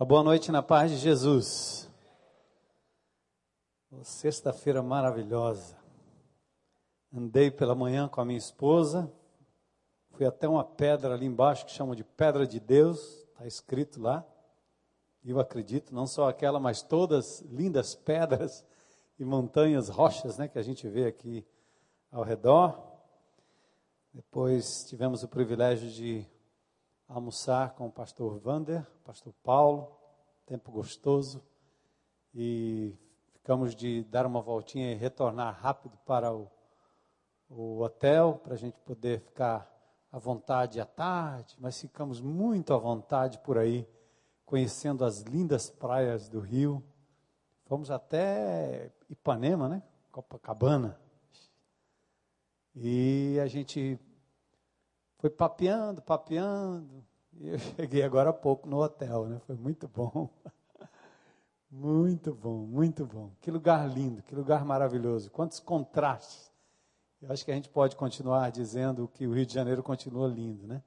Uma boa noite na paz de Jesus. Sexta-feira maravilhosa. Andei pela manhã com a minha esposa. Fui até uma pedra ali embaixo que chamam de Pedra de Deus. Está escrito lá. Eu acredito, não só aquela, mas todas lindas pedras e montanhas, rochas, né, que a gente vê aqui ao redor. Depois tivemos o privilégio de almoçar com o pastor Vander, pastor Paulo, tempo gostoso, e ficamos de dar uma voltinha e retornar rápido para o, o hotel, para a gente poder ficar à vontade à tarde, mas ficamos muito à vontade por aí, conhecendo as lindas praias do Rio. Fomos até Ipanema, né? Copacabana. E a gente foi papeando, papeando. E eu cheguei agora há pouco no hotel, né? Foi muito bom. Muito bom, muito bom. Que lugar lindo, que lugar maravilhoso. Quantos contrastes. Eu acho que a gente pode continuar dizendo que o Rio de Janeiro continua lindo, né?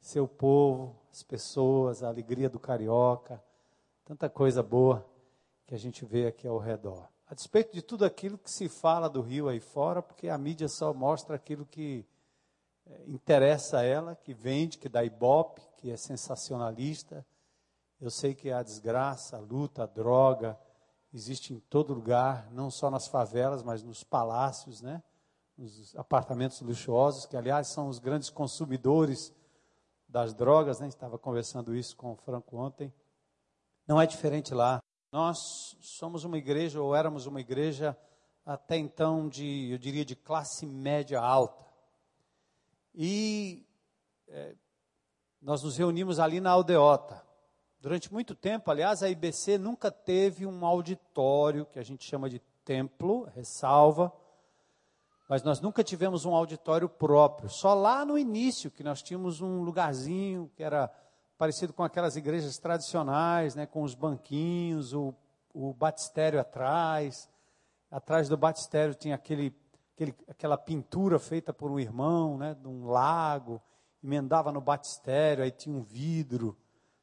Seu povo, as pessoas, a alegria do carioca, tanta coisa boa que a gente vê aqui ao redor. A despeito de tudo aquilo que se fala do Rio aí fora, porque a mídia só mostra aquilo que interessa a ela, que vende, que dá ibope, que é sensacionalista. Eu sei que a desgraça, a luta, a droga existe em todo lugar, não só nas favelas, mas nos palácios, né? Nos apartamentos luxuosos, que aliás são os grandes consumidores das drogas, né? Estava conversando isso com o Franco ontem. Não é diferente lá. Nós somos uma igreja, ou éramos uma igreja até então de, eu diria, de classe média alta. E é, nós nos reunimos ali na aldeota. Durante muito tempo, aliás, a IBC nunca teve um auditório, que a gente chama de templo, ressalva, mas nós nunca tivemos um auditório próprio. Só lá no início que nós tínhamos um lugarzinho que era parecido com aquelas igrejas tradicionais, né, com os banquinhos, o, o batistério atrás. Atrás do batistério tinha aquele aquele, aquela pintura feita por um irmão, né, de um lago, emendava no batistério, aí tinha um vidro,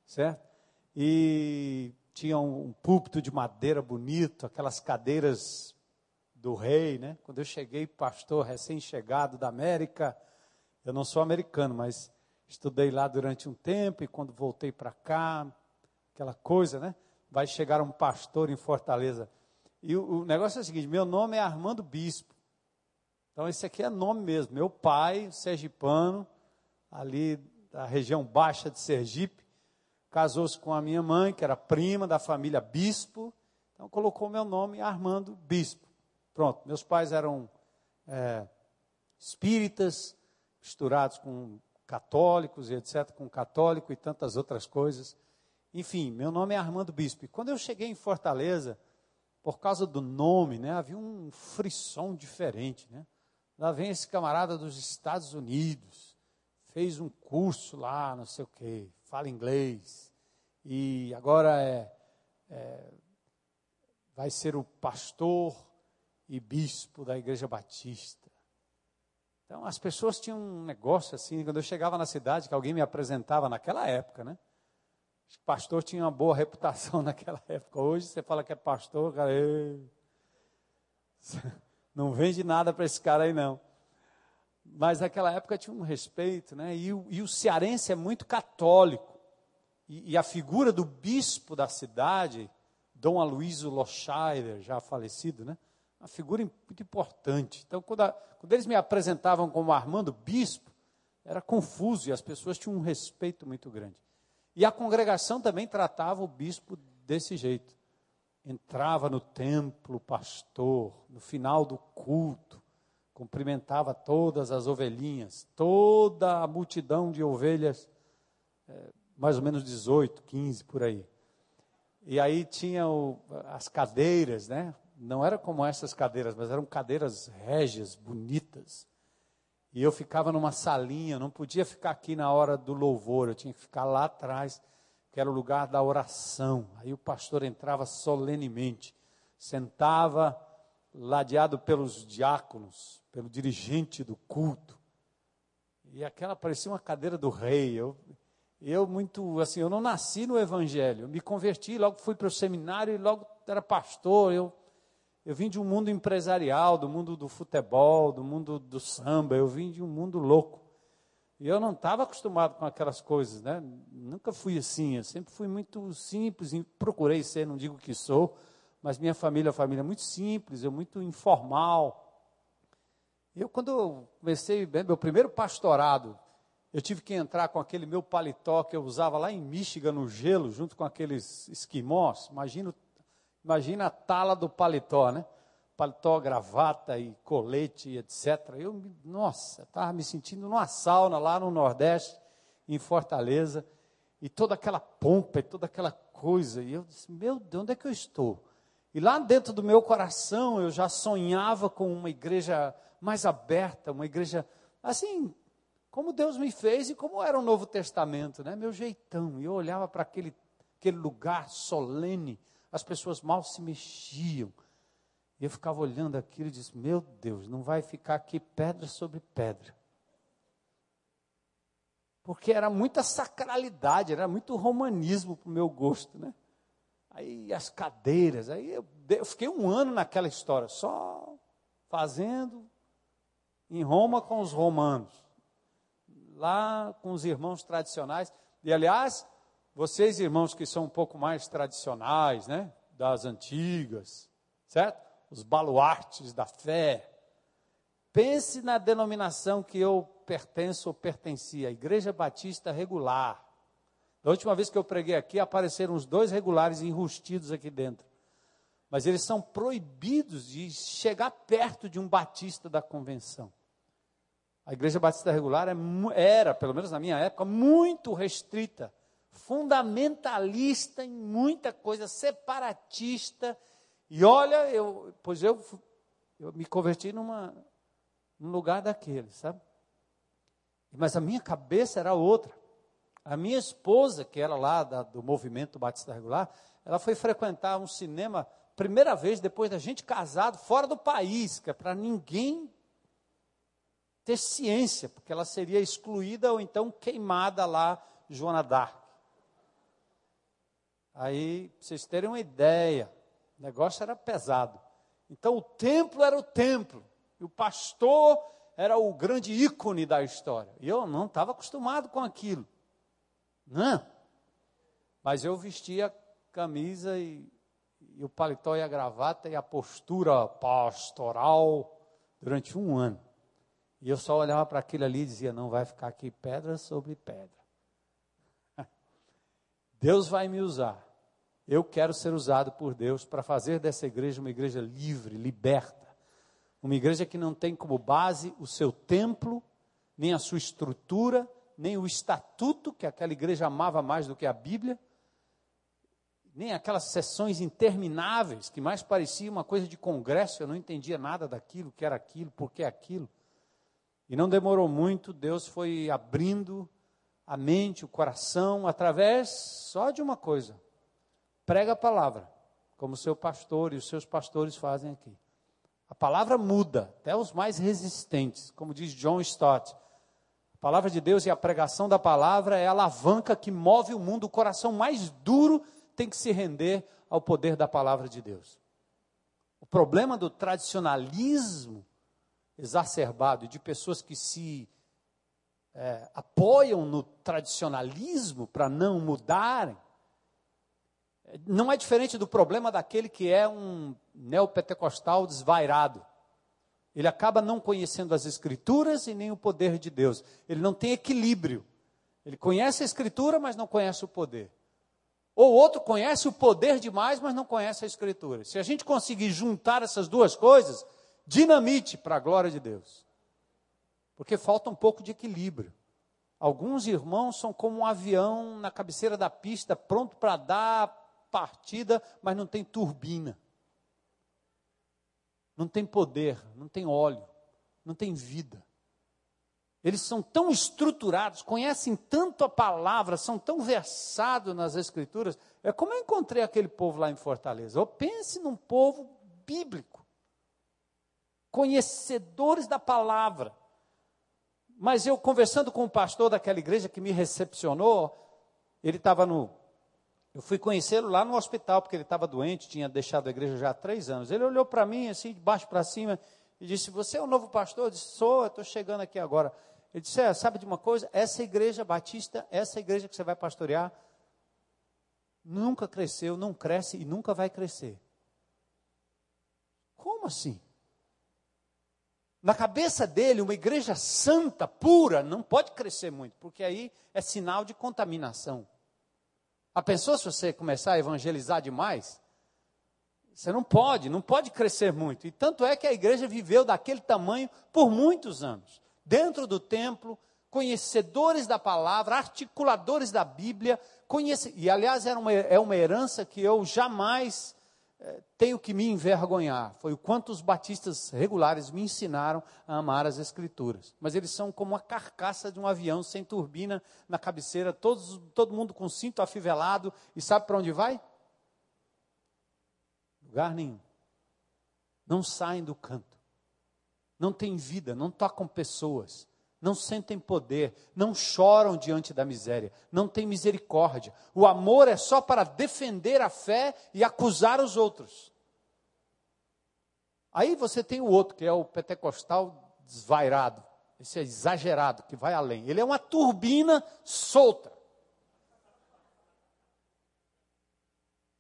certo? E tinha um, um púlpito de madeira bonito, aquelas cadeiras do rei, né? Quando eu cheguei, pastor recém-chegado da América, eu não sou americano, mas estudei lá durante um tempo e quando voltei para cá, aquela coisa, né? Vai chegar um pastor em Fortaleza. E o, o negócio é o seguinte: meu nome é Armando Bispo. Então, esse aqui é nome mesmo. Meu pai, sergipano, ali da região baixa de Sergipe, casou-se com a minha mãe, que era prima da família Bispo. Então, colocou meu nome Armando Bispo. Pronto, meus pais eram é, espíritas, misturados com católicos e etc., com católico e tantas outras coisas. Enfim, meu nome é Armando Bispo. E quando eu cheguei em Fortaleza, por causa do nome, né, havia um frisson diferente, né? Lá vem esse camarada dos Estados Unidos, fez um curso lá, não sei o quê, fala inglês, e agora é, é vai ser o pastor e bispo da Igreja Batista. Então as pessoas tinham um negócio assim, quando eu chegava na cidade, que alguém me apresentava naquela época, né? Que pastor tinha uma boa reputação naquela época. Hoje você fala que é pastor, cara. Ei. Não vende nada para esse cara aí, não. Mas naquela época tinha um respeito, né? E o, e o cearense é muito católico. E, e, a figura do bispo da cidade, Dom Aloysio Loscheider, já falecido, né? Uma figura muito importante. Então, quando, a, quando eles me apresentavam como Armando Bispo, era confuso e as pessoas tinham um respeito muito grande. E a congregação também tratava o bispo desse jeito entrava no templo, pastor, no final do culto, cumprimentava todas as ovelhinhas, toda a multidão de ovelhas, é, mais ou menos 18, 15 por aí. E aí tinha o, as cadeiras, né? Não era como essas cadeiras, mas eram cadeiras régias, bonitas. E eu ficava numa salinha, não podia ficar aqui na hora do louvor, eu tinha que ficar lá atrás que era o lugar da oração. Aí o pastor entrava solenemente, sentava ladeado pelos diáconos, pelo dirigente do culto. E aquela parecia uma cadeira do rei. Eu, Eu muito, assim, eu não nasci no evangelho. Eu me converti, logo fui para o seminário e logo era pastor. Eu eu vim de um mundo empresarial, do mundo do futebol, do mundo do samba, eu vim de um mundo louco. E eu não estava acostumado com aquelas coisas, né? Nunca fui assim, eu sempre fui muito simples, procurei ser, não digo que sou, mas minha família é uma família muito simples, eu muito informal. Eu, quando comecei, meu primeiro pastorado, eu tive que entrar com aquele meu paletó que eu usava lá em Michigan, no gelo, junto com aqueles esquimós. Imagina, imagina a tala do paletó, né? Paletó, gravata e colete, etc. Eu, nossa, estava me sentindo numa sauna lá no Nordeste, em Fortaleza, e toda aquela pompa e toda aquela coisa. E eu disse, meu Deus, onde é que eu estou? E lá dentro do meu coração eu já sonhava com uma igreja mais aberta, uma igreja assim, como Deus me fez e como era o Novo Testamento, né? Meu jeitão. E eu olhava para aquele, aquele lugar solene, as pessoas mal se mexiam. E eu ficava olhando aquilo e disse: Meu Deus, não vai ficar aqui pedra sobre pedra. Porque era muita sacralidade, era muito romanismo para o meu gosto, né? Aí as cadeiras, aí eu, eu fiquei um ano naquela história, só fazendo em Roma com os romanos, lá com os irmãos tradicionais. E aliás, vocês irmãos que são um pouco mais tradicionais, né, das antigas, certo? Os baluartes da fé. Pense na denominação que eu pertenço ou pertencia, a Igreja Batista Regular. Da última vez que eu preguei aqui, apareceram os dois regulares enrustidos aqui dentro. Mas eles são proibidos de chegar perto de um batista da convenção. A Igreja Batista Regular é, era, pelo menos na minha época, muito restrita, fundamentalista em muita coisa, separatista. E olha, eu, pois eu, eu me converti numa, num lugar daquele, sabe? Mas a minha cabeça era outra. A minha esposa, que era lá da, do movimento Batista Regular, ela foi frequentar um cinema, primeira vez depois da gente casado, fora do país, que é para ninguém ter ciência, porque ela seria excluída ou então queimada lá, Joana Dark. Aí, para vocês terem uma ideia, o negócio era pesado. Então, o templo era o templo, e o pastor era o grande ícone da história. E eu não estava acostumado com aquilo. Não. Mas eu vestia a camisa e, e o paletó e a gravata e a postura pastoral durante um ano. E eu só olhava para aquilo ali e dizia: não vai ficar aqui pedra sobre pedra. Deus vai me usar. Eu quero ser usado por Deus para fazer dessa igreja uma igreja livre, liberta. Uma igreja que não tem como base o seu templo, nem a sua estrutura, nem o estatuto, que aquela igreja amava mais do que a Bíblia, nem aquelas sessões intermináveis, que mais parecia uma coisa de congresso, eu não entendia nada daquilo, que era aquilo, por que aquilo. E não demorou muito, Deus foi abrindo a mente, o coração, através só de uma coisa: prega a palavra, como o seu pastor e os seus pastores fazem aqui. A palavra muda, até os mais resistentes, como diz John Stott. A palavra de Deus e a pregação da palavra é a alavanca que move o mundo. O coração mais duro tem que se render ao poder da palavra de Deus. O problema do tradicionalismo exacerbado de pessoas que se é, apoiam no tradicionalismo para não mudarem, não é diferente do problema daquele que é um neopentecostal desvairado. Ele acaba não conhecendo as Escrituras e nem o poder de Deus. Ele não tem equilíbrio. Ele conhece a Escritura, mas não conhece o poder. Ou outro conhece o poder demais, mas não conhece a Escritura. Se a gente conseguir juntar essas duas coisas, dinamite para a glória de Deus. Porque falta um pouco de equilíbrio. Alguns irmãos são como um avião na cabeceira da pista, pronto para dar partida, mas não tem turbina não tem poder, não tem óleo, não tem vida. Eles são tão estruturados, conhecem tanto a palavra, são tão versados nas escrituras. É como eu encontrei aquele povo lá em Fortaleza. Eu pense num povo bíblico, conhecedores da palavra. Mas eu conversando com o pastor daquela igreja que me recepcionou, ele estava no. Eu fui conhecê-lo lá no hospital, porque ele estava doente, tinha deixado a igreja já há três anos. Ele olhou para mim, assim, de baixo para cima, e disse: Você é o novo pastor? Eu disse: Sou, estou chegando aqui agora. Ele disse: é, Sabe de uma coisa? Essa igreja batista, essa igreja que você vai pastorear, nunca cresceu, não cresce e nunca vai crescer. Como assim? Na cabeça dele, uma igreja santa, pura, não pode crescer muito, porque aí é sinal de contaminação. A pessoa, se você começar a evangelizar demais, você não pode, não pode crescer muito. E tanto é que a igreja viveu daquele tamanho por muitos anos. Dentro do templo, conhecedores da palavra, articuladores da Bíblia, conhece... e aliás era uma, é uma herança que eu jamais tenho que me envergonhar. Foi o quanto os batistas regulares me ensinaram a amar as Escrituras. Mas eles são como a carcaça de um avião sem turbina na cabeceira, todos, todo mundo com cinto afivelado. E sabe para onde vai? Lugar nenhum. Não saem do canto. Não tem vida, não tocam pessoas não sentem poder, não choram diante da miséria, não têm misericórdia. O amor é só para defender a fé e acusar os outros. Aí você tem o outro, que é o pentecostal desvairado, esse é exagerado, que vai além. Ele é uma turbina solta.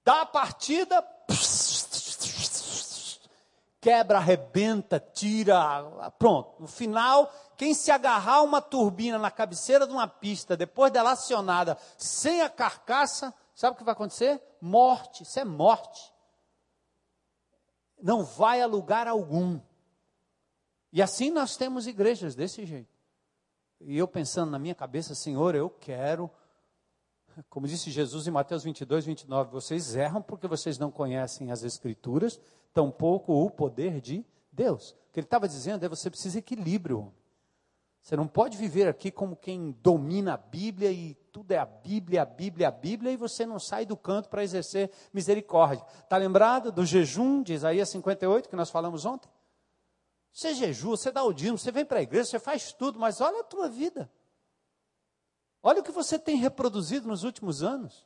Dá a partida, quebra, arrebenta, tira, pronto. No final, quem se agarrar a uma turbina na cabeceira de uma pista, depois dela acionada, sem a carcaça, sabe o que vai acontecer? Morte, isso é morte. Não vai a lugar algum. E assim nós temos igrejas desse jeito. E eu pensando na minha cabeça, Senhor, eu quero, como disse Jesus em Mateus 22, 29, vocês erram porque vocês não conhecem as Escrituras, tampouco o poder de Deus. O que ele estava dizendo é você precisa equilíbrio. Você não pode viver aqui como quem domina a Bíblia e tudo é a Bíblia, a Bíblia, a Bíblia, e você não sai do canto para exercer misericórdia. Está lembrado do jejum de Isaías 58 que nós falamos ontem? Você jejua, você dá o dízimo, você vem para a igreja, você faz tudo, mas olha a tua vida. Olha o que você tem reproduzido nos últimos anos.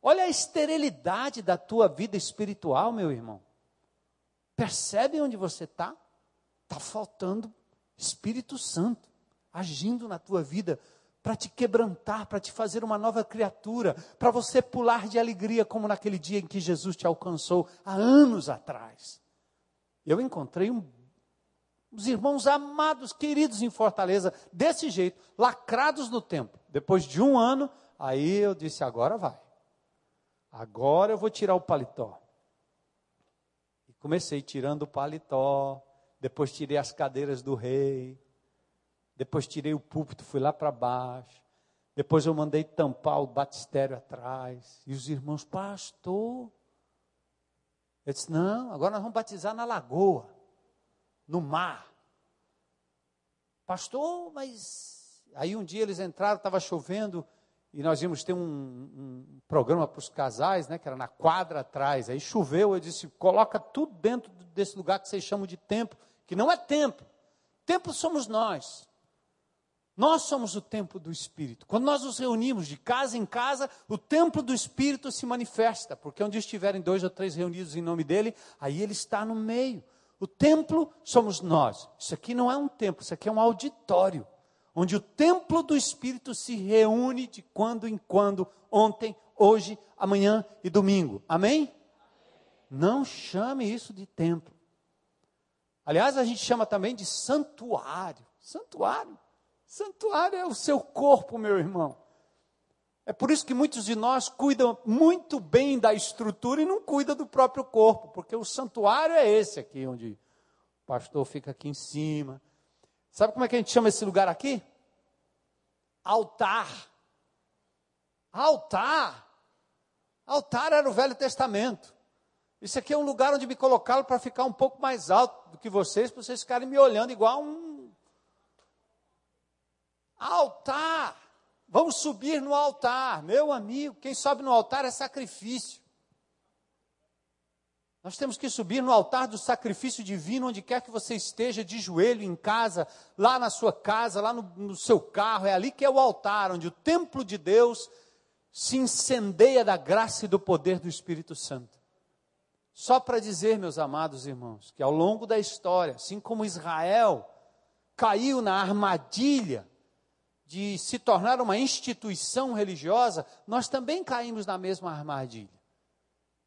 Olha a esterilidade da tua vida espiritual, meu irmão. Percebe onde você está? Está faltando Espírito Santo agindo na tua vida para te quebrantar, para te fazer uma nova criatura, para você pular de alegria como naquele dia em que Jesus te alcançou há anos atrás. Eu encontrei um, uns irmãos amados, queridos em Fortaleza, desse jeito, lacrados no tempo. Depois de um ano, aí eu disse: agora vai. Agora eu vou tirar o paletó. E comecei tirando o paletó, depois tirei as cadeiras do rei, depois tirei o púlpito, fui lá para baixo. Depois eu mandei tampar o batistério atrás. E os irmãos, pastor. Eu disse: não, agora nós vamos batizar na lagoa, no mar. Pastor, mas. Aí um dia eles entraram, estava chovendo, e nós íamos ter um, um programa para os casais, né, que era na quadra atrás. Aí choveu, eu disse: coloca tudo dentro desse lugar que vocês chamam de templo, que não é templo. Templo somos nós. Nós somos o templo do Espírito. Quando nós nos reunimos de casa em casa, o templo do Espírito se manifesta, porque onde estiverem dois ou três reunidos em nome dele, aí ele está no meio. O templo somos nós. Isso aqui não é um templo, isso aqui é um auditório, onde o templo do Espírito se reúne de quando em quando, ontem, hoje, amanhã e domingo. Amém? Não chame isso de templo. Aliás, a gente chama também de santuário. Santuário. Santuário é o seu corpo, meu irmão. É por isso que muitos de nós cuidam muito bem da estrutura e não cuidam do próprio corpo, porque o santuário é esse aqui, onde o pastor fica aqui em cima. Sabe como é que a gente chama esse lugar aqui? Altar. Altar. Altar era o Velho Testamento. Isso aqui é um lugar onde me colocaram para ficar um pouco mais alto do que vocês, para vocês ficarem me olhando igual um Altar. Vamos subir no altar. Meu amigo, quem sobe no altar é sacrifício. Nós temos que subir no altar do sacrifício divino, onde quer que você esteja, de joelho em casa, lá na sua casa, lá no, no seu carro. É ali que é o altar, onde o templo de Deus se incendeia da graça e do poder do Espírito Santo. Só para dizer, meus amados irmãos, que ao longo da história, assim como Israel caiu na armadilha de se tornar uma instituição religiosa, nós também caímos na mesma armadilha.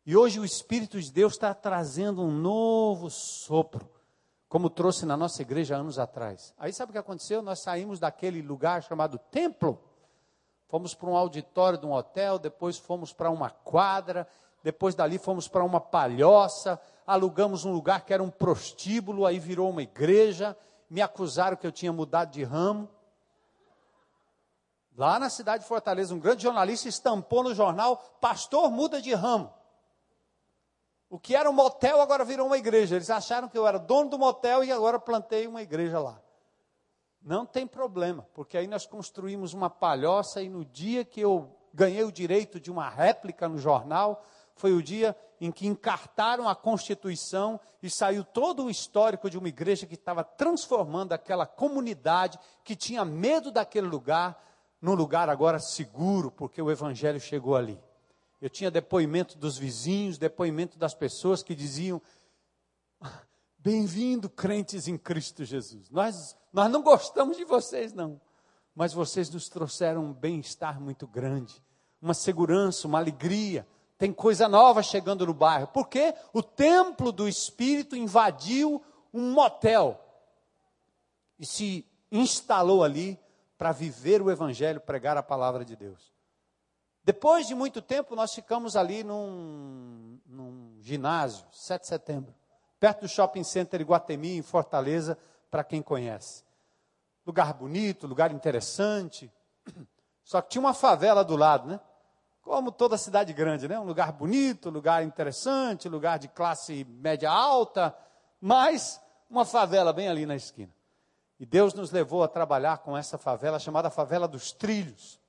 E hoje o Espírito de Deus está trazendo um novo sopro, como trouxe na nossa igreja anos atrás. Aí sabe o que aconteceu? Nós saímos daquele lugar chamado templo, fomos para um auditório de um hotel, depois fomos para uma quadra, depois dali fomos para uma palhoça, alugamos um lugar que era um prostíbulo, aí virou uma igreja, me acusaram que eu tinha mudado de ramo. Lá na cidade de Fortaleza, um grande jornalista estampou no jornal: Pastor muda de ramo. O que era um motel agora virou uma igreja. Eles acharam que eu era dono do motel e agora plantei uma igreja lá. Não tem problema, porque aí nós construímos uma palhoça e no dia que eu ganhei o direito de uma réplica no jornal, foi o dia em que encartaram a Constituição e saiu todo o histórico de uma igreja que estava transformando aquela comunidade que tinha medo daquele lugar num lugar agora seguro, porque o Evangelho chegou ali. Eu tinha depoimento dos vizinhos, depoimento das pessoas que diziam: Bem-vindo, crentes em Cristo Jesus. Nós, nós não gostamos de vocês, não, mas vocês nos trouxeram um bem-estar muito grande, uma segurança, uma alegria. Tem coisa nova chegando no bairro. Porque o templo do Espírito invadiu um motel e se instalou ali para viver o Evangelho, pregar a palavra de Deus. Depois de muito tempo, nós ficamos ali num, num ginásio, 7 de setembro, perto do shopping center Iguatemi, em Fortaleza, para quem conhece. Lugar bonito, lugar interessante. Só que tinha uma favela do lado, né? Como toda cidade grande, né? Um lugar bonito, lugar interessante, lugar de classe média alta, mas uma favela bem ali na esquina. E Deus nos levou a trabalhar com essa favela chamada Favela dos Trilhos.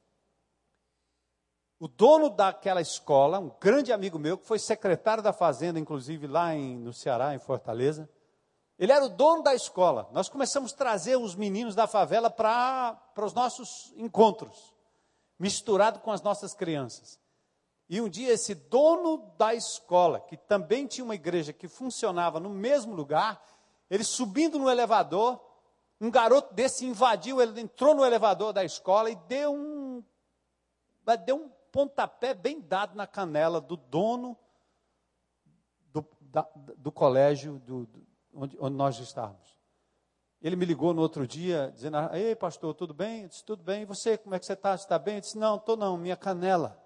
O dono daquela escola, um grande amigo meu, que foi secretário da Fazenda, inclusive lá em, no Ceará, em Fortaleza, ele era o dono da escola. Nós começamos a trazer os meninos da favela para os nossos encontros, misturado com as nossas crianças. E um dia esse dono da escola, que também tinha uma igreja que funcionava no mesmo lugar, ele subindo no elevador, um garoto desse invadiu, ele entrou no elevador da escola e deu um, deu um pontapé bem dado na canela do dono do, da, do colégio do, do, onde, onde nós estávamos. Ele me ligou no outro dia, dizendo: Ei, pastor, tudo bem? Eu disse: Tudo bem. E você, como é que você está? Você está bem? Eu disse: Não, estou não, minha canela.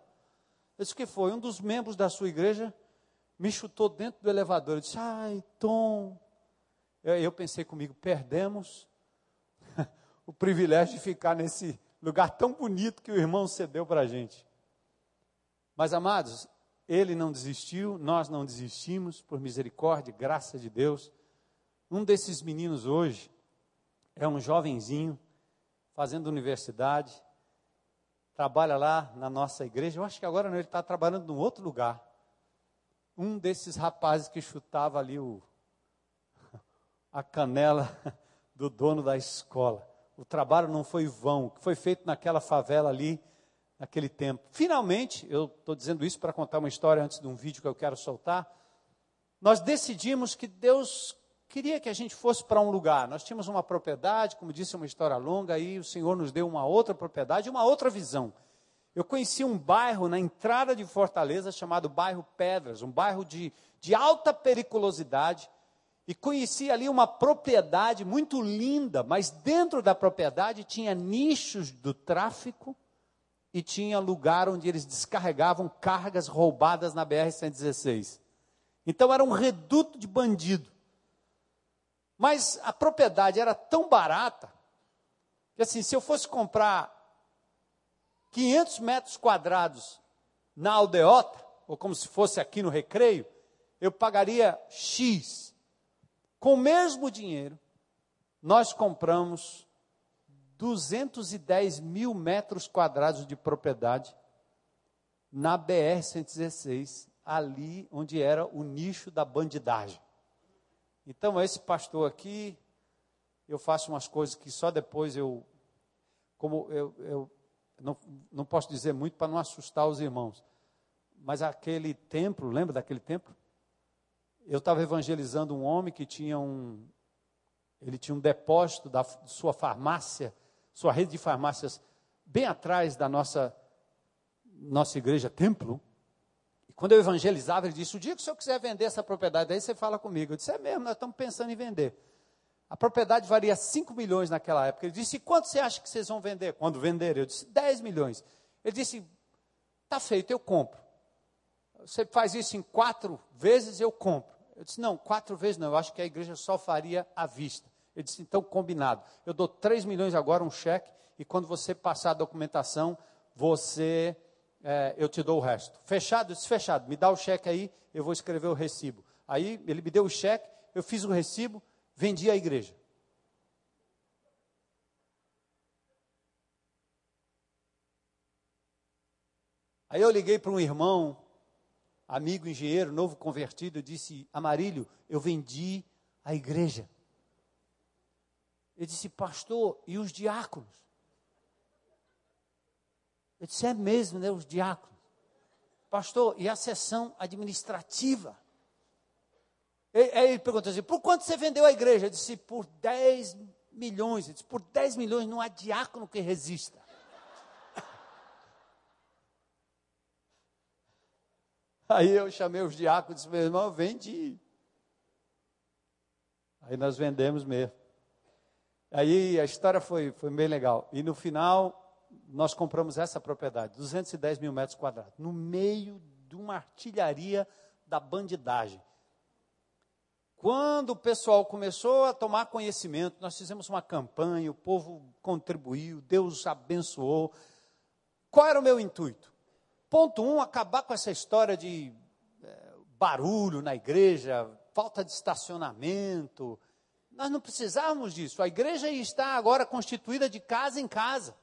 Eu disse: que foi? Um dos membros da sua igreja me chutou dentro do elevador. Eu disse: Ai, Tom. Eu, eu pensei comigo: perdemos o privilégio de ficar nesse lugar tão bonito que o irmão cedeu para a gente. Mas, amados, ele não desistiu, nós não desistimos, por misericórdia e graça de Deus. Um desses meninos hoje é um jovenzinho, fazendo universidade, trabalha lá na nossa igreja. Eu acho que agora ele está trabalhando num outro lugar. Um desses rapazes que chutava ali o, a canela do dono da escola. O trabalho não foi vão, que foi feito naquela favela ali naquele tempo. Finalmente, eu estou dizendo isso para contar uma história antes de um vídeo que eu quero soltar. Nós decidimos que Deus queria que a gente fosse para um lugar. Nós tínhamos uma propriedade, como disse, uma história longa, e o Senhor nos deu uma outra propriedade, uma outra visão. Eu conheci um bairro na entrada de Fortaleza chamado bairro Pedras, um bairro de, de alta periculosidade, e conheci ali uma propriedade muito linda, mas dentro da propriedade tinha nichos do tráfico, e tinha lugar onde eles descarregavam cargas roubadas na BR-116. Então era um reduto de bandido. Mas a propriedade era tão barata que assim, se eu fosse comprar 500 metros quadrados na aldeota, ou como se fosse aqui no recreio, eu pagaria X. Com o mesmo dinheiro, nós compramos 210 mil metros quadrados de propriedade na BR-116, ali onde era o nicho da bandidagem. Então, esse pastor aqui, eu faço umas coisas que só depois eu, como eu, eu não, não posso dizer muito para não assustar os irmãos, mas aquele templo, lembra daquele templo? Eu estava evangelizando um homem que tinha um, ele tinha um depósito da sua farmácia, sua rede de farmácias, bem atrás da nossa, nossa igreja templo. E quando eu evangelizava, ele disse: O dia que o senhor quiser vender essa propriedade, aí você fala comigo. Eu disse: É mesmo, nós estamos pensando em vender. A propriedade valia 5 milhões naquela época. Ele disse: Quanto você acha que vocês vão vender? Quando vender? Eu disse: 10 milhões. Ele disse: Está feito, eu compro. Você faz isso em quatro vezes, eu compro. Eu disse: Não, quatro vezes não. Eu acho que a igreja só faria à vista. Ele disse: Então, combinado. Eu dou 3 milhões agora, um cheque, e quando você passar a documentação, você. É, eu te dou o resto. Fechado? Eu disse: Fechado. Me dá o cheque aí, eu vou escrever o recibo. Aí ele me deu o cheque, eu fiz o recibo, vendi a igreja. Aí eu liguei para um irmão, amigo engenheiro, novo convertido, disse: Amarílio, eu vendi a igreja. Ele disse: Pastor, e os diáconos? Eu disse: É mesmo, né? Os diáconos. Pastor, e a sessão administrativa? Aí ele perguntou assim: por quanto você vendeu a igreja? Eu disse: por 10 milhões. Ele disse: por 10 milhões não há diácono que resista. Aí eu chamei os diáconos e disse: meu irmão, vende. Aí nós vendemos mesmo. Aí a história foi, foi bem legal. E no final, nós compramos essa propriedade, 210 mil metros quadrados, no meio de uma artilharia da bandidagem. Quando o pessoal começou a tomar conhecimento, nós fizemos uma campanha, o povo contribuiu, Deus abençoou. Qual era o meu intuito? Ponto um, acabar com essa história de é, barulho na igreja, falta de estacionamento. Nós não precisávamos disso. A igreja está agora constituída de casa em casa.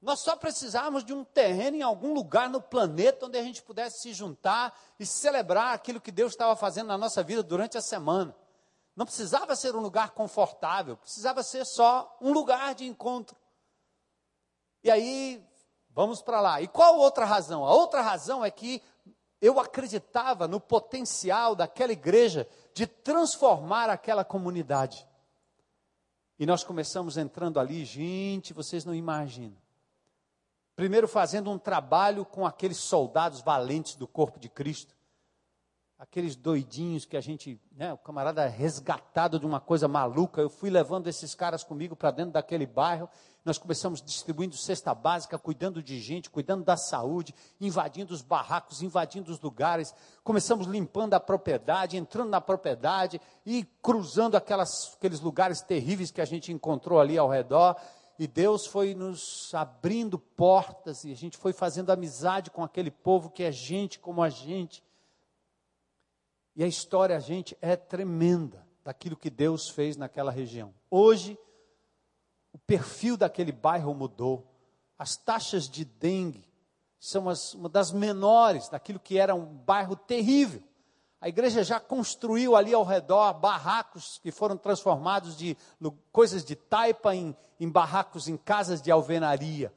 Nós só precisávamos de um terreno em algum lugar no planeta onde a gente pudesse se juntar e celebrar aquilo que Deus estava fazendo na nossa vida durante a semana. Não precisava ser um lugar confortável, precisava ser só um lugar de encontro. E aí, vamos para lá. E qual outra razão? A outra razão é que eu acreditava no potencial daquela igreja de transformar aquela comunidade. E nós começamos entrando ali, gente, vocês não imaginam. Primeiro, fazendo um trabalho com aqueles soldados valentes do corpo de Cristo, aqueles doidinhos que a gente, né, o camarada resgatado de uma coisa maluca. Eu fui levando esses caras comigo para dentro daquele bairro. Nós começamos distribuindo cesta básica, cuidando de gente, cuidando da saúde, invadindo os barracos, invadindo os lugares. Começamos limpando a propriedade, entrando na propriedade e cruzando aquelas, aqueles lugares terríveis que a gente encontrou ali ao redor e Deus foi nos abrindo portas e a gente foi fazendo amizade com aquele povo que é gente como a gente. E a história, gente, é tremenda daquilo que Deus fez naquela região. Hoje, o perfil daquele bairro mudou. As taxas de dengue são as, uma das menores daquilo que era um bairro terrível. A igreja já construiu ali ao redor barracos que foram transformados de coisas de taipa em, em barracos, em casas de alvenaria.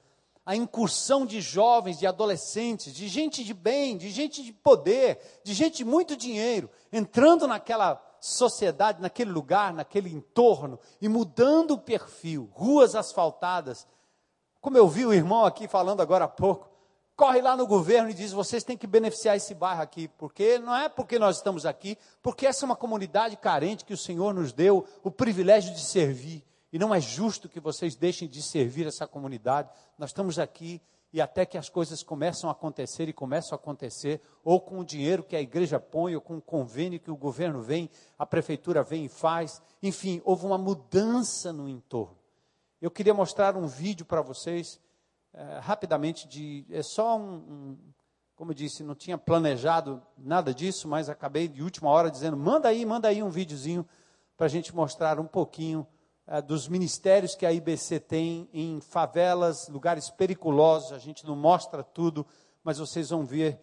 A incursão de jovens, de adolescentes, de gente de bem, de gente de poder, de gente de muito dinheiro, entrando naquela sociedade, naquele lugar, naquele entorno e mudando o perfil. Ruas asfaltadas. Como eu vi o irmão aqui falando agora há pouco, corre lá no governo e diz: vocês têm que beneficiar esse bairro aqui, porque não é porque nós estamos aqui, porque essa é uma comunidade carente que o Senhor nos deu o privilégio de servir. E não é justo que vocês deixem de servir essa comunidade. Nós estamos aqui e até que as coisas começam a acontecer e começam a acontecer, ou com o dinheiro que a igreja põe, ou com o convênio que o governo vem, a prefeitura vem e faz. Enfim, houve uma mudança no entorno. Eu queria mostrar um vídeo para vocês é, rapidamente de. É só um, um, Como eu disse, não tinha planejado nada disso, mas acabei de última hora dizendo: manda aí, manda aí um videozinho para a gente mostrar um pouquinho dos ministérios que a IBC tem em favelas, lugares periculosos. A gente não mostra tudo, mas vocês vão ver,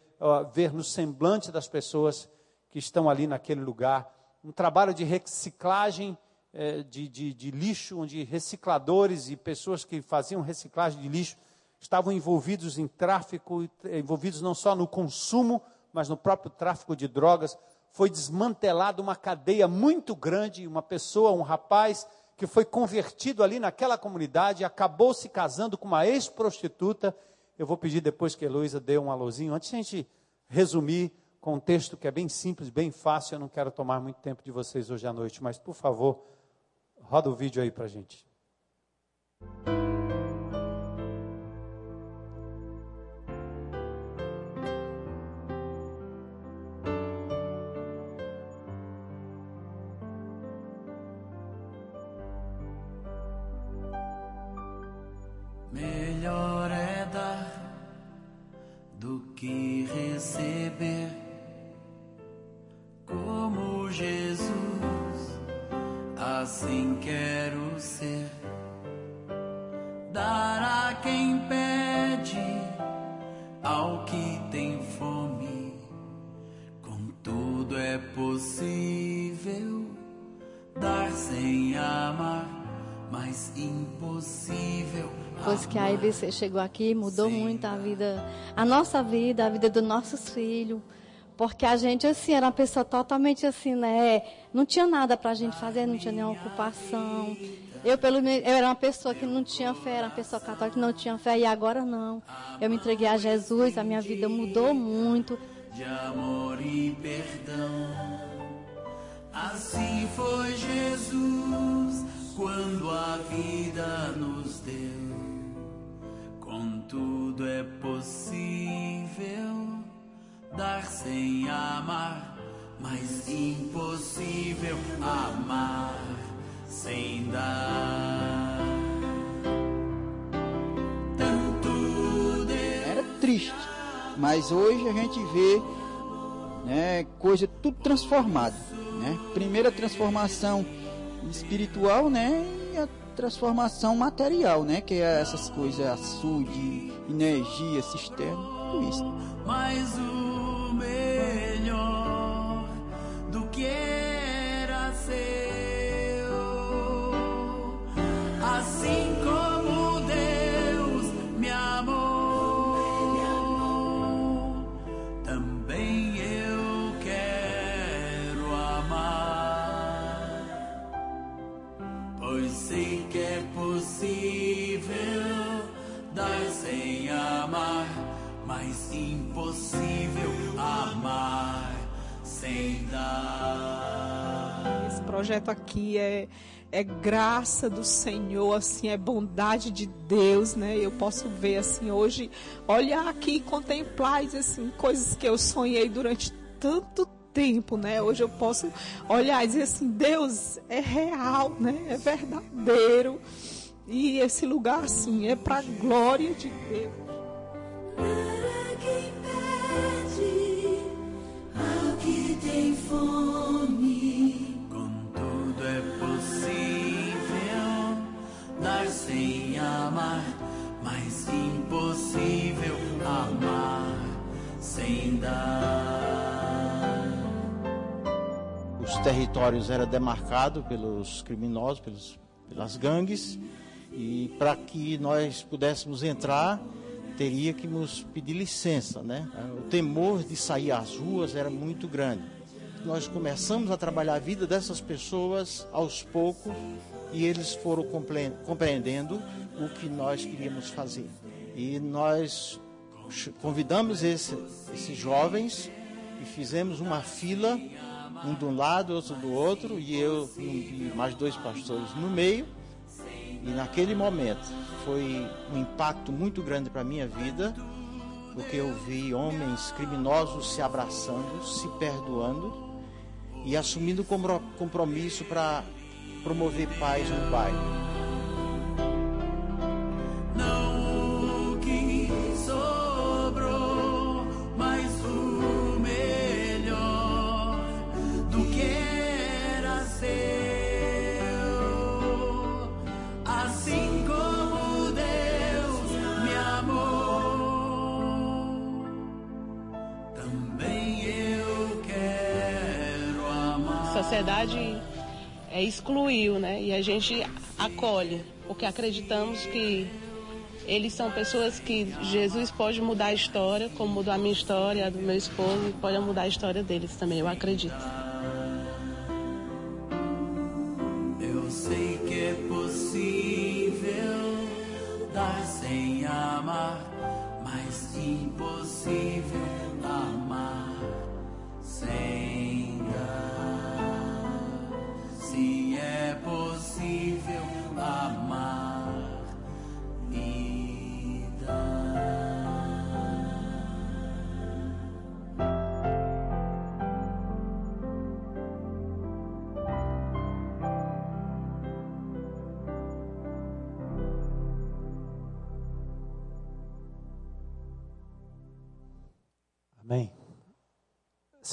ver no semblante das pessoas que estão ali naquele lugar. Um trabalho de reciclagem é, de, de, de lixo, onde recicladores e pessoas que faziam reciclagem de lixo estavam envolvidos em tráfico, envolvidos não só no consumo, mas no próprio tráfico de drogas. Foi desmantelada uma cadeia muito grande, uma pessoa, um rapaz que foi convertido ali naquela comunidade, acabou se casando com uma ex-prostituta. Eu vou pedir depois que a Heloísa dê um alôzinho, antes de a gente resumir com um texto que é bem simples, bem fácil. Eu não quero tomar muito tempo de vocês hoje à noite, mas por favor, roda o vídeo aí para a gente. Você chegou aqui, mudou Sim. muito a vida, a nossa vida, a vida dos nossos filhos. Porque a gente, assim, era uma pessoa totalmente assim, né? Não tinha nada para a gente fazer, não tinha nenhuma ocupação. Eu, pelo menos, eu era uma pessoa que não tinha fé, era uma pessoa católica que não tinha fé, e agora não. Eu me entreguei a Jesus, a minha vida mudou muito. De amor e perdão. Assim foi Jesus quando a vida nos deu. Contudo é possível dar sem amar, mas impossível amar sem dar. Tanto Era triste, mas hoje a gente vê né, coisa tudo transformado. Né? Primeira transformação espiritual, né? Transformação material, né? Que é essas coisas, açude, energia, cisterna, tudo isso. Mas o melhor do que era ser impossível projeto aqui é é graça do Senhor, assim, é bondade de Deus, né? Eu posso ver assim hoje, olhar aqui e contemplar assim coisas que eu sonhei durante tanto tempo, né? Hoje eu posso olhar e dizer assim, Deus é real, né? É verdadeiro. E esse lugar assim é para glória de Deus. Sem dar. Os territórios eram demarcados pelos criminosos, pelos, pelas gangues, e para que nós pudéssemos entrar, teria que nos pedir licença, né? O temor de sair às ruas era muito grande nós começamos a trabalhar a vida dessas pessoas aos poucos e eles foram compreendendo o que nós queríamos fazer. E nós convidamos esse, esses jovens e fizemos uma fila, um de um lado, outro do outro, e eu e mais dois pastores no meio. E naquele momento foi um impacto muito grande para a minha vida, porque eu vi homens criminosos se abraçando, se perdoando e assumindo compromisso para promover paz no bairro. Sociedade é, excluiu, né? E a gente acolhe, porque acreditamos que eles são pessoas que Jesus pode mudar a história, como mudou a minha história, a do meu esposo, e pode mudar a história deles também, eu acredito. Eu sei que é possível dar sem amar, mas impossível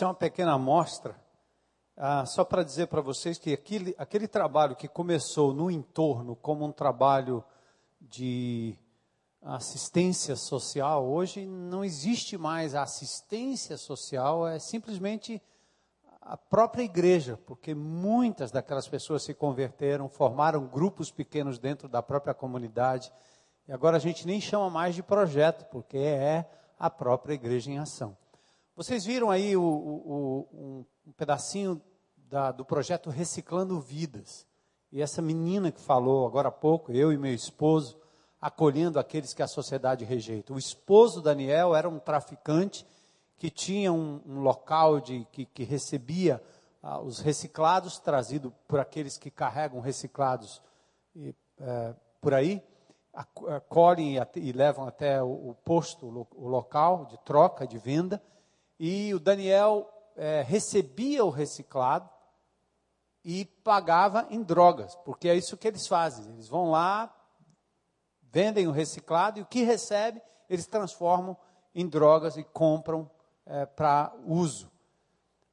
É uma pequena amostra, ah, só para dizer para vocês que aquele, aquele trabalho que começou no entorno como um trabalho de assistência social, hoje não existe mais a assistência social, é simplesmente a própria igreja, porque muitas daquelas pessoas se converteram, formaram grupos pequenos dentro da própria comunidade, e agora a gente nem chama mais de projeto, porque é a própria igreja em ação. Vocês viram aí o, o- um, pedacinho da- do projeto Reciclando Vidas. E essa menina que falou agora há pouco, eu e meu esposo, acolhendo aqueles que a sociedade rejeita. O esposo Daniel era um traficante que tinha um, um local de, que, que recebia ah, os reciclados trazidos por aqueles que carregam reciclados e, eh, por aí, ac- acolhem e, at- e levam até o, o posto, o local de troca, de venda. E o Daniel eh, recebia o reciclado e pagava em drogas, porque é isso que eles fazem. Eles vão lá, vendem o reciclado e o que recebe, eles transformam em drogas e compram para uso.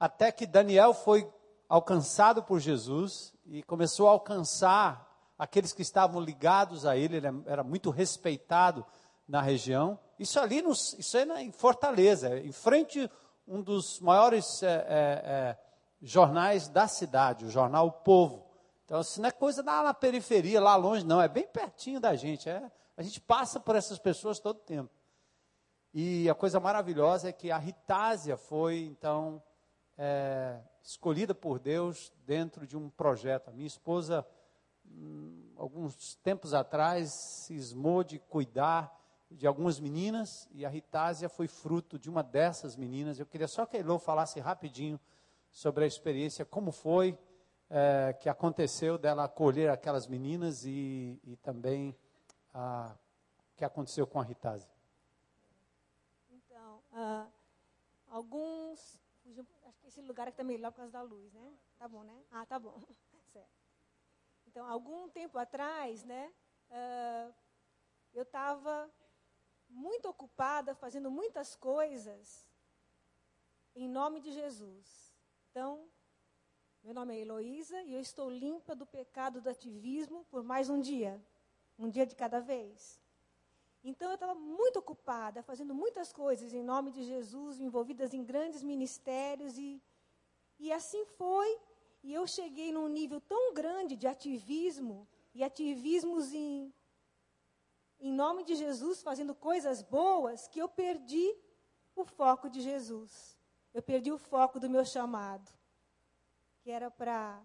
Até que Daniel foi alcançado por Jesus e começou a alcançar aqueles que estavam ligados a ele, ele era muito respeitado na região. Isso ali, nos, isso é em Fortaleza, em frente um dos maiores é, é, é, jornais da cidade, o jornal O Povo. Então, isso não é coisa lá na periferia, lá longe, não, é bem pertinho da gente. É, a gente passa por essas pessoas todo tempo. E a coisa maravilhosa é que a Ritásia foi, então, é, escolhida por Deus dentro de um projeto. A minha esposa, hum, alguns tempos atrás, cismou de cuidar de algumas meninas e a Ritásia foi fruto de uma dessas meninas. Eu queria só que a Elô falasse rapidinho sobre a experiência, como foi é, que aconteceu dela acolher aquelas meninas e, e também o que aconteceu com a Ritásia. Então, ah, alguns. Acho que esse lugar aqui tá melhor por causa da luz, né? Tá bom, né? Ah, tá bom. certo. Então, algum tempo atrás, né? ah, eu estava muito ocupada fazendo muitas coisas em nome de Jesus. Então, meu nome é Heloísa e eu estou limpa do pecado do ativismo por mais um dia. Um dia de cada vez. Então eu estava muito ocupada, fazendo muitas coisas em nome de Jesus, envolvidas em grandes ministérios e, e assim foi. E eu cheguei num nível tão grande de ativismo e ativismos em, em nome de Jesus, fazendo coisas boas, que eu perdi o foco de Jesus. Eu perdi o foco do meu chamado, que era para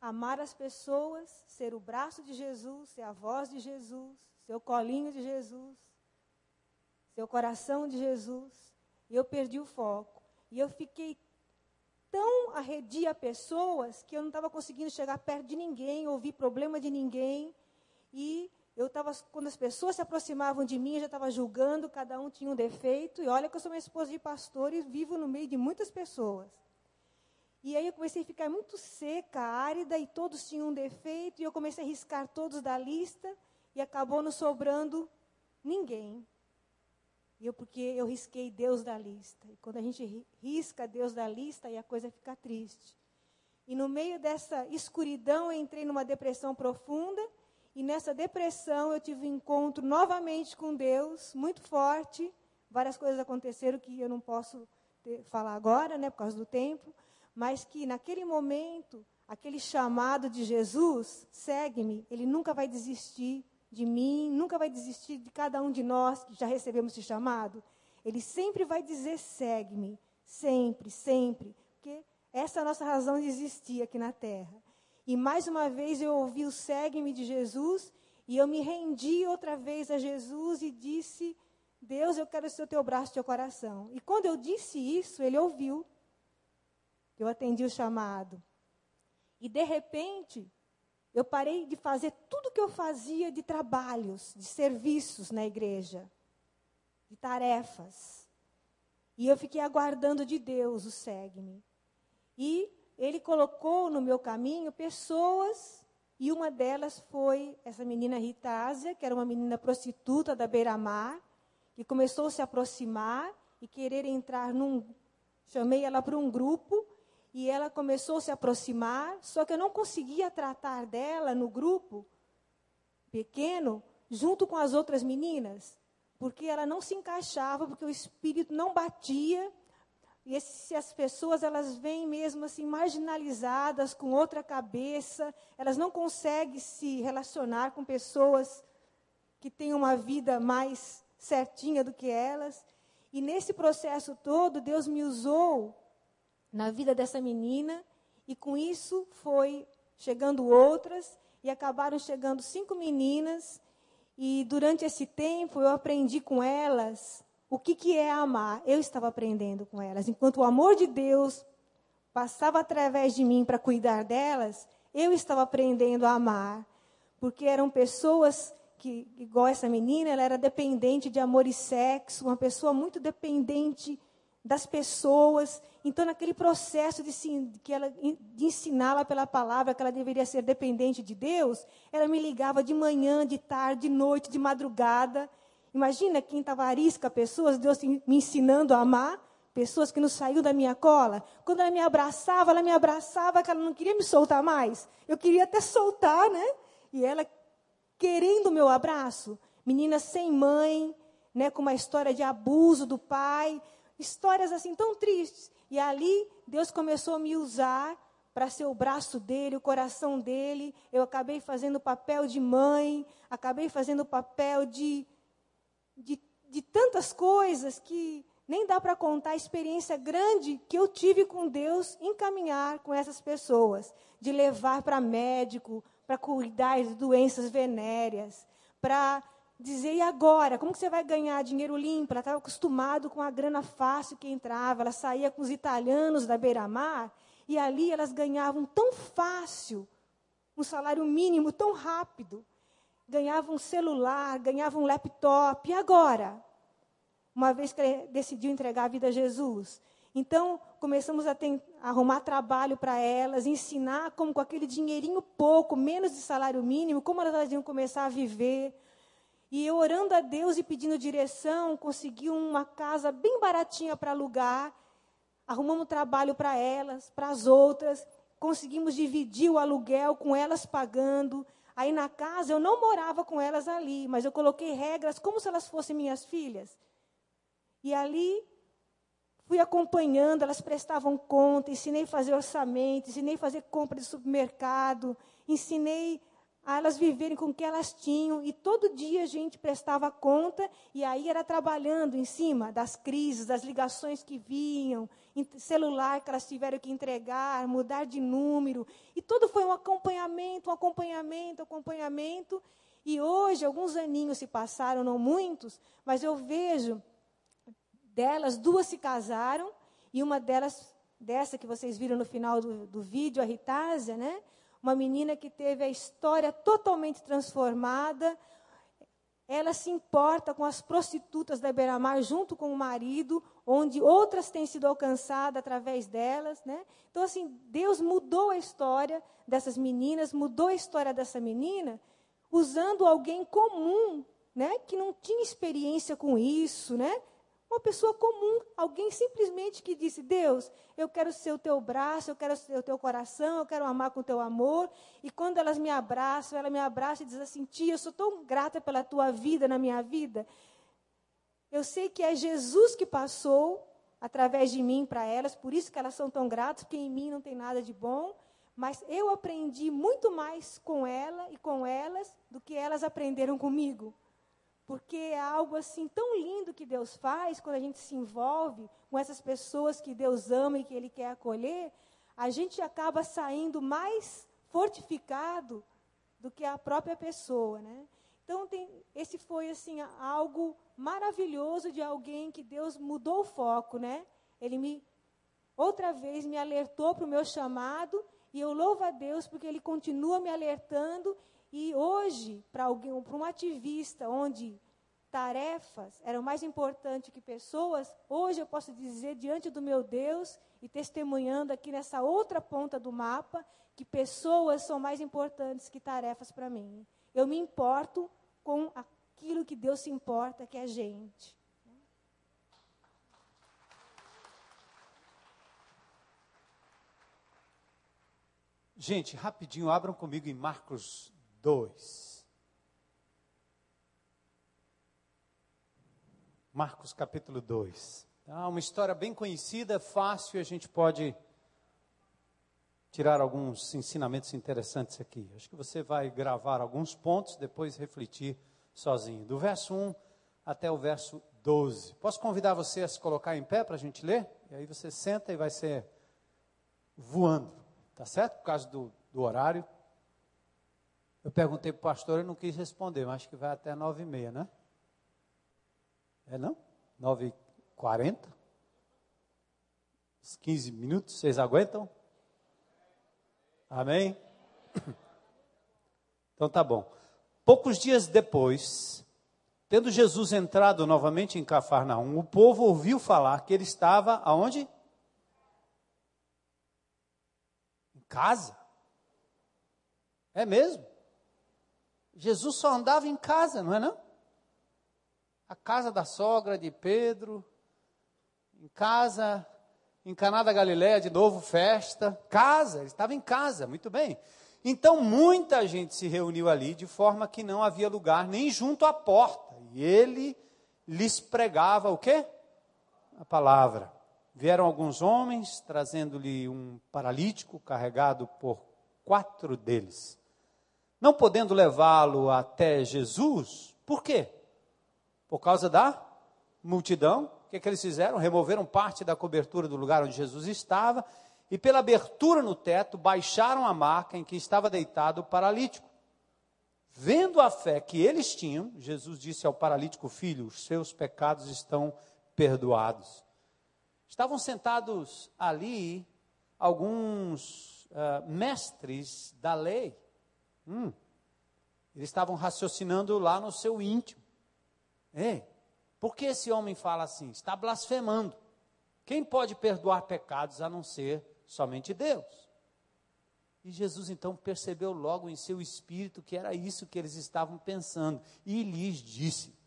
amar as pessoas, ser o braço de Jesus, ser a voz de Jesus, ser o colinho de Jesus, ser o coração de Jesus. E eu perdi o foco. E eu fiquei tão arredia a pessoas que eu não estava conseguindo chegar perto de ninguém, ouvir problema de ninguém. E eu estava, quando as pessoas se aproximavam de mim, eu já estava julgando, cada um tinha um defeito. E olha que eu sou uma esposa de pastor e vivo no meio de muitas pessoas. E aí eu comecei a ficar muito seca, árida, e todos tinham um defeito, e eu comecei a riscar todos da lista, e acabou não sobrando ninguém. E eu, porque eu risquei Deus da lista. E quando a gente ri- risca Deus da lista, aí a coisa fica triste. E no meio dessa escuridão, eu entrei numa depressão profunda, e nessa depressão eu tive um encontro novamente com Deus, muito forte. Várias coisas aconteceram que eu não posso ter- falar agora, né, por causa do tempo mas que naquele momento, aquele chamado de Jesus, segue-me, ele nunca vai desistir de mim, nunca vai desistir de cada um de nós que já recebemos esse chamado. Ele sempre vai dizer: segue-me, sempre, sempre, porque essa é a nossa razão de existir aqui na terra. E mais uma vez eu ouvi o segue-me de Jesus e eu me rendi outra vez a Jesus e disse: Deus, eu quero ser o teu braço e teu coração. E quando eu disse isso, ele ouviu. Eu atendi o chamado. E de repente, eu parei de fazer tudo que eu fazia de trabalhos, de serviços na igreja, de tarefas. E eu fiquei aguardando de Deus o segue-me. E ele colocou no meu caminho pessoas, e uma delas foi essa menina Ritásia, que era uma menina prostituta da beira-mar, que começou a se aproximar e querer entrar num. Chamei ela para um grupo e ela começou a se aproximar, só que eu não conseguia tratar dela no grupo pequeno, junto com as outras meninas, porque ela não se encaixava, porque o espírito não batia. E esse, as pessoas elas vêm mesmo assim marginalizadas, com outra cabeça, elas não conseguem se relacionar com pessoas que têm uma vida mais certinha do que elas. E nesse processo todo, Deus me usou na vida dessa menina, e com isso foi chegando outras, e acabaram chegando cinco meninas, e durante esse tempo eu aprendi com elas o que, que é amar. Eu estava aprendendo com elas. Enquanto o amor de Deus passava através de mim para cuidar delas, eu estava aprendendo a amar. Porque eram pessoas que, igual essa menina, ela era dependente de amor e sexo, uma pessoa muito dependente das pessoas. Então, naquele processo de, que ela, de ensiná-la pela palavra que ela deveria ser dependente de Deus, ela me ligava de manhã, de tarde, de noite, de madrugada. Imagina quem estava arisca pessoas, Deus me ensinando a amar, pessoas que não saíram da minha cola. Quando ela me abraçava, ela me abraçava, que ela não queria me soltar mais. Eu queria até soltar, né? E ela querendo o meu abraço. Menina sem mãe, né, com uma história de abuso do pai, histórias assim tão tristes. E ali Deus começou a me usar para ser o braço dele, o coração dele. Eu acabei fazendo o papel de mãe, acabei fazendo o papel de, de, de tantas coisas que nem dá para contar a experiência grande que eu tive com Deus em caminhar com essas pessoas, de levar para médico, para cuidar de doenças venéreas, para dizer, e agora? Como que você vai ganhar dinheiro limpo? Ela estava acostumada com a grana fácil que entrava. Ela saía com os italianos da beira-mar e ali elas ganhavam tão fácil, um salário mínimo tão rápido. Ganhavam um celular, ganhavam um laptop. E agora? Uma vez que ele decidiu entregar a vida a Jesus. Então, começamos a, ter, a arrumar trabalho para elas, ensinar como com aquele dinheirinho pouco, menos de salário mínimo, como elas iam começar a viver. E eu orando a Deus e pedindo direção, consegui uma casa bem baratinha para alugar. Arrumamos trabalho para elas, para as outras. Conseguimos dividir o aluguel com elas pagando. Aí na casa eu não morava com elas ali, mas eu coloquei regras como se elas fossem minhas filhas. E ali fui acompanhando, elas prestavam conta, ensinei a fazer orçamento, ensinei a fazer compra de supermercado, ensinei a elas viverem com o que elas tinham, e todo dia a gente prestava conta, e aí era trabalhando em cima das crises, das ligações que vinham, celular que elas tiveram que entregar, mudar de número, e tudo foi um acompanhamento, um acompanhamento, um acompanhamento, e hoje, alguns aninhos se passaram, não muitos, mas eu vejo delas, duas se casaram, e uma delas, dessa que vocês viram no final do, do vídeo, a Ritásia, né? Uma menina que teve a história totalmente transformada. Ela se importa com as prostitutas da Beira-Mar junto com o marido, onde outras têm sido alcançadas através delas, né? Então assim, Deus mudou a história dessas meninas, mudou a história dessa menina, usando alguém comum, né, que não tinha experiência com isso, né? Uma pessoa comum, alguém simplesmente que disse: Deus, eu quero ser o teu braço, eu quero ser o teu coração, eu quero amar com o teu amor. E quando elas me abraçam, ela me abraça e diz assim: Tia, eu sou tão grata pela tua vida na minha vida. Eu sei que é Jesus que passou através de mim para elas, por isso que elas são tão gratas, porque em mim não tem nada de bom. mas eu aprendi muito mais com ela e com elas do que elas aprenderam comigo. Porque é algo assim tão lindo que Deus faz quando a gente se envolve com essas pessoas que Deus ama e que Ele quer acolher, a gente acaba saindo mais fortificado do que a própria pessoa, né? Então tem, esse foi assim algo maravilhoso de alguém que Deus mudou o foco, né? Ele me outra vez me alertou para o meu chamado e eu louvo a Deus porque Ele continua me alertando. E hoje, para alguém, para um ativista, onde tarefas eram mais importantes que pessoas, hoje eu posso dizer diante do meu Deus e testemunhando aqui nessa outra ponta do mapa que pessoas são mais importantes que tarefas para mim. Eu me importo com aquilo que Deus se importa, que é gente. Gente, rapidinho, abram comigo em Marcos 2. Marcos capítulo 2. Ah, uma história bem conhecida, fácil, a gente pode tirar alguns ensinamentos interessantes aqui. Acho que você vai gravar alguns pontos, depois refletir sozinho. Do verso 1 até o verso 12. Posso convidar você a se colocar em pé para a gente ler? E aí você senta e vai ser voando. Tá certo? Por causa do, do horário. Eu perguntei para o pastor, ele não quis responder, mas acho que vai até nove e meia, né? É não? Nove e quarenta? Uns 15 minutos, vocês aguentam? Amém? Então tá bom. Poucos dias depois, tendo Jesus entrado novamente em Cafarnaum, o povo ouviu falar que ele estava aonde? casa. É mesmo? Jesus só andava em casa, não é não? A casa da sogra de Pedro, em casa, em Caná da Galileia, de novo festa, casa, ele estava em casa, muito bem. Então muita gente se reuniu ali de forma que não havia lugar nem junto à porta. E ele lhes pregava o quê? A palavra. Vieram alguns homens, trazendo-lhe um paralítico carregado por quatro deles. Não podendo levá-lo até Jesus, por quê? Por causa da multidão. O que, é que eles fizeram? Removeram parte da cobertura do lugar onde Jesus estava e, pela abertura no teto, baixaram a marca em que estava deitado o paralítico. Vendo a fé que eles tinham, Jesus disse ao paralítico: Filho, os seus pecados estão perdoados. Estavam sentados ali alguns uh, mestres da lei. Hum, eles estavam raciocinando lá no seu íntimo. Ei, por que esse homem fala assim? Está blasfemando. Quem pode perdoar pecados a não ser somente Deus? E Jesus então percebeu logo em seu espírito que era isso que eles estavam pensando e lhes disse: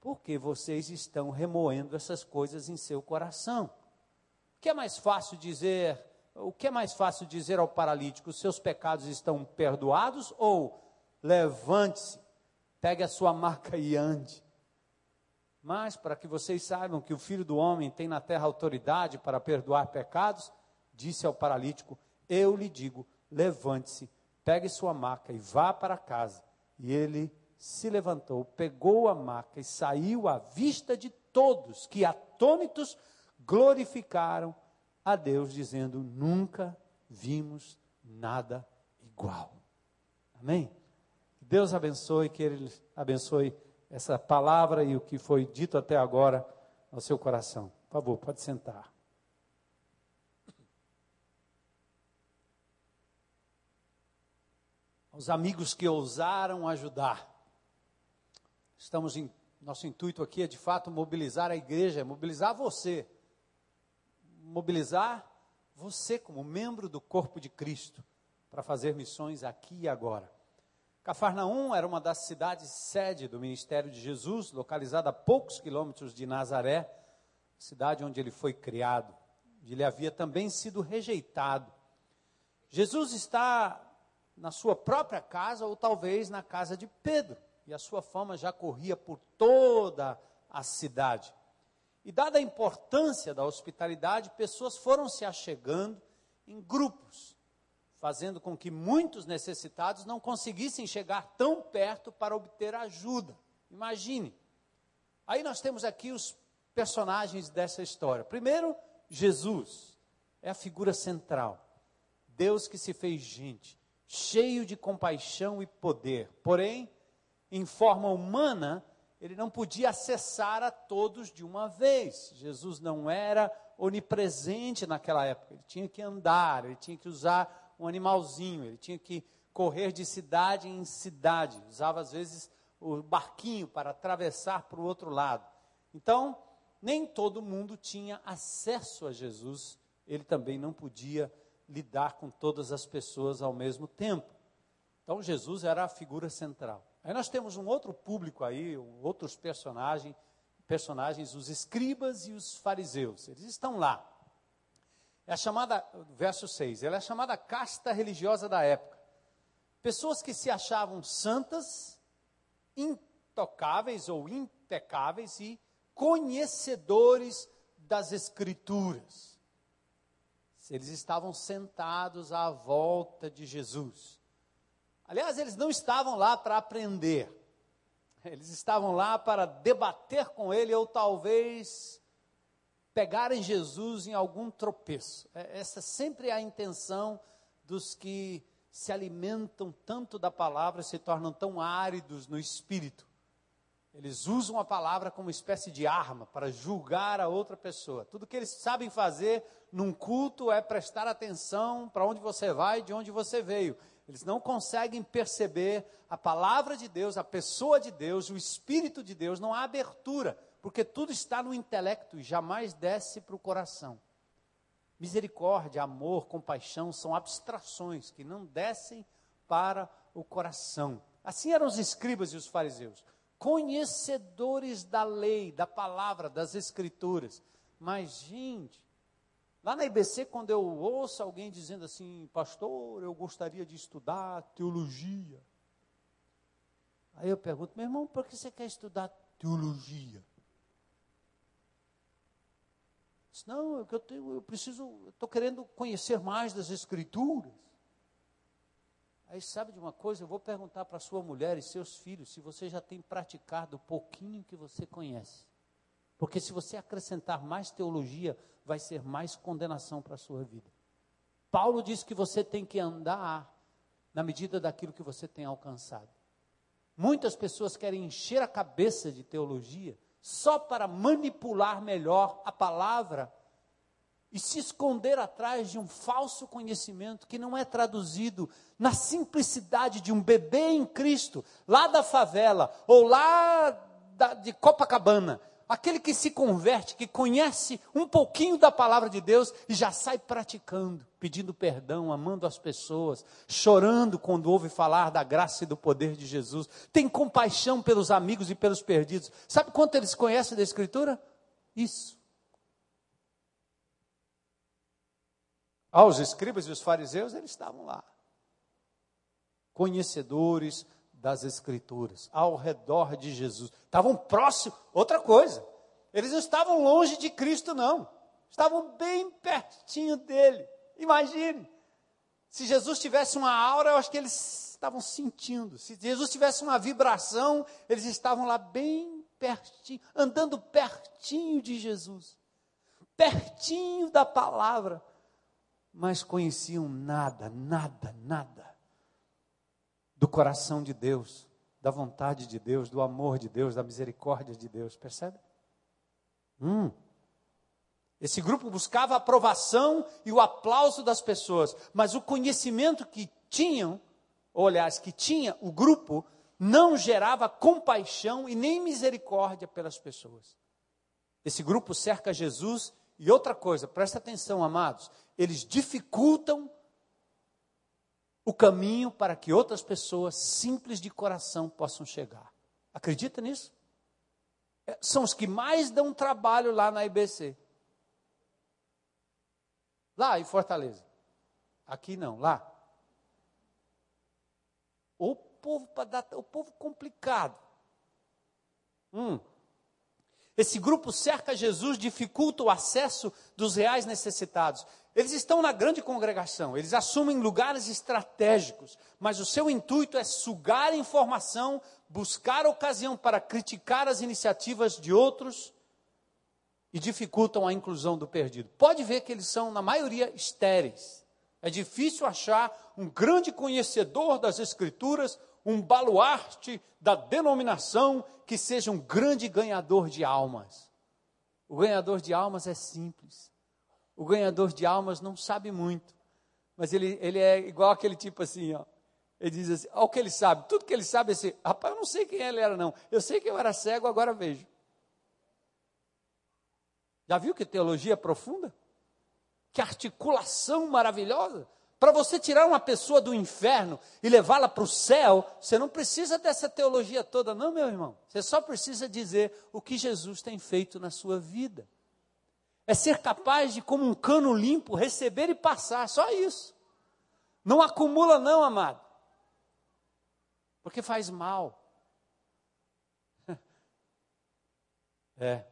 porque vocês estão remoendo essas coisas em seu coração. O que é mais fácil dizer? O que é mais fácil dizer ao paralítico? Seus pecados estão perdoados ou levante-se, pegue a sua marca e ande. Mas para que vocês saibam que o Filho do homem tem na terra autoridade para perdoar pecados, disse ao paralítico: Eu lhe digo, levante-se, pegue sua maca e vá para casa. E ele se levantou, pegou a maca e saiu à vista de todos, que atônitos glorificaram a Deus, dizendo: Nunca vimos nada igual. Amém? Que Deus abençoe, que Ele abençoe essa palavra e o que foi dito até agora ao seu coração. Por favor, pode sentar. Os amigos que ousaram ajudar. Estamos em nosso intuito aqui é de fato mobilizar a igreja, mobilizar você, mobilizar você como membro do corpo de Cristo para fazer missões aqui e agora. Cafarnaum era uma das cidades sede do ministério de Jesus, localizada a poucos quilômetros de Nazaré, cidade onde ele foi criado. Ele havia também sido rejeitado. Jesus está na sua própria casa ou talvez na casa de Pedro e a sua fama já corria por toda a cidade. E dada a importância da hospitalidade, pessoas foram se achegando em grupos, fazendo com que muitos necessitados não conseguissem chegar tão perto para obter ajuda. Imagine. Aí nós temos aqui os personagens dessa história. Primeiro, Jesus é a figura central. Deus que se fez gente, cheio de compaixão e poder. Porém, em forma humana, ele não podia acessar a todos de uma vez. Jesus não era onipresente naquela época. Ele tinha que andar, ele tinha que usar um animalzinho, ele tinha que correr de cidade em cidade. Usava às vezes o barquinho para atravessar para o outro lado. Então, nem todo mundo tinha acesso a Jesus. Ele também não podia lidar com todas as pessoas ao mesmo tempo. Então, Jesus era a figura central. Aí nós temos um outro público aí, outros personagens, personagens, os escribas e os fariseus. Eles estão lá. É a chamada, verso 6, ela é a chamada casta religiosa da época. Pessoas que se achavam santas, intocáveis ou impecáveis e conhecedores das escrituras. Eles estavam sentados à volta de Jesus. Aliás, eles não estavam lá para aprender, eles estavam lá para debater com ele ou talvez pegarem Jesus em algum tropeço. É, essa sempre é a intenção dos que se alimentam tanto da palavra, se tornam tão áridos no espírito. Eles usam a palavra como uma espécie de arma para julgar a outra pessoa. Tudo que eles sabem fazer num culto é prestar atenção para onde você vai, de onde você veio. Eles não conseguem perceber a palavra de Deus, a pessoa de Deus, o Espírito de Deus, não há abertura, porque tudo está no intelecto e jamais desce para o coração. Misericórdia, amor, compaixão são abstrações que não descem para o coração. Assim eram os escribas e os fariseus, conhecedores da lei, da palavra, das escrituras. Mas, gente, Lá na IBC, quando eu ouço alguém dizendo assim, pastor, eu gostaria de estudar teologia. Aí eu pergunto, meu irmão, por que você quer estudar teologia? Diz, não, é eu, tenho, eu preciso, estou querendo conhecer mais das escrituras. Aí sabe de uma coisa, eu vou perguntar para sua mulher e seus filhos se você já tem praticado o pouquinho que você conhece. Porque se você acrescentar mais teologia, vai ser mais condenação para a sua vida. Paulo diz que você tem que andar na medida daquilo que você tem alcançado. Muitas pessoas querem encher a cabeça de teologia só para manipular melhor a palavra e se esconder atrás de um falso conhecimento que não é traduzido na simplicidade de um bebê em Cristo, lá da favela ou lá da, de Copacabana, aquele que se converte, que conhece um pouquinho da palavra de Deus e já sai praticando, pedindo perdão, amando as pessoas, chorando quando ouve falar da graça e do poder de Jesus, tem compaixão pelos amigos e pelos perdidos. Sabe quanto eles conhecem da Escritura? Isso. Ah, os escribas e os fariseus, eles estavam lá, conhecedores das Escrituras, ao redor de Jesus. Estavam próximos, outra coisa, eles não estavam longe de Cristo, não. Estavam bem pertinho dele. Imagine, se Jesus tivesse uma aura, eu acho que eles estavam sentindo. Se Jesus tivesse uma vibração, eles estavam lá bem pertinho, andando pertinho de Jesus, pertinho da palavra, mas conheciam nada, nada, nada do coração de Deus, da vontade de Deus, do amor de Deus, da misericórdia de Deus, percebe? Hum. Esse grupo buscava a aprovação e o aplauso das pessoas, mas o conhecimento que tinham, ou aliás, que tinha o grupo, não gerava compaixão e nem misericórdia pelas pessoas. Esse grupo cerca Jesus e outra coisa, presta atenção, amados, eles dificultam o caminho para que outras pessoas simples de coração possam chegar. Acredita nisso? É, são os que mais dão trabalho lá na IBC. Lá em Fortaleza. Aqui não, lá. O povo para dar, o povo complicado. Hum. Esse grupo cerca Jesus, dificulta o acesso dos reais necessitados. Eles estão na grande congregação, eles assumem lugares estratégicos, mas o seu intuito é sugar informação, buscar ocasião para criticar as iniciativas de outros e dificultam a inclusão do perdido. Pode ver que eles são, na maioria, estéreis. É difícil achar um grande conhecedor das Escrituras, um baluarte da denominação que seja um grande ganhador de almas. O ganhador de almas é simples. O ganhador de almas não sabe muito, mas ele, ele é igual aquele tipo assim, ó. Ele diz assim: olha o que ele sabe, tudo que ele sabe é assim, rapaz, eu não sei quem ele era, não. Eu sei que eu era cego, agora vejo. Já viu que teologia profunda? Que articulação maravilhosa. Para você tirar uma pessoa do inferno e levá-la para o céu, você não precisa dessa teologia toda, não, meu irmão. Você só precisa dizer o que Jesus tem feito na sua vida. É ser capaz de, como um cano limpo, receber e passar, só isso. Não acumula, não, amado. Porque faz mal. É.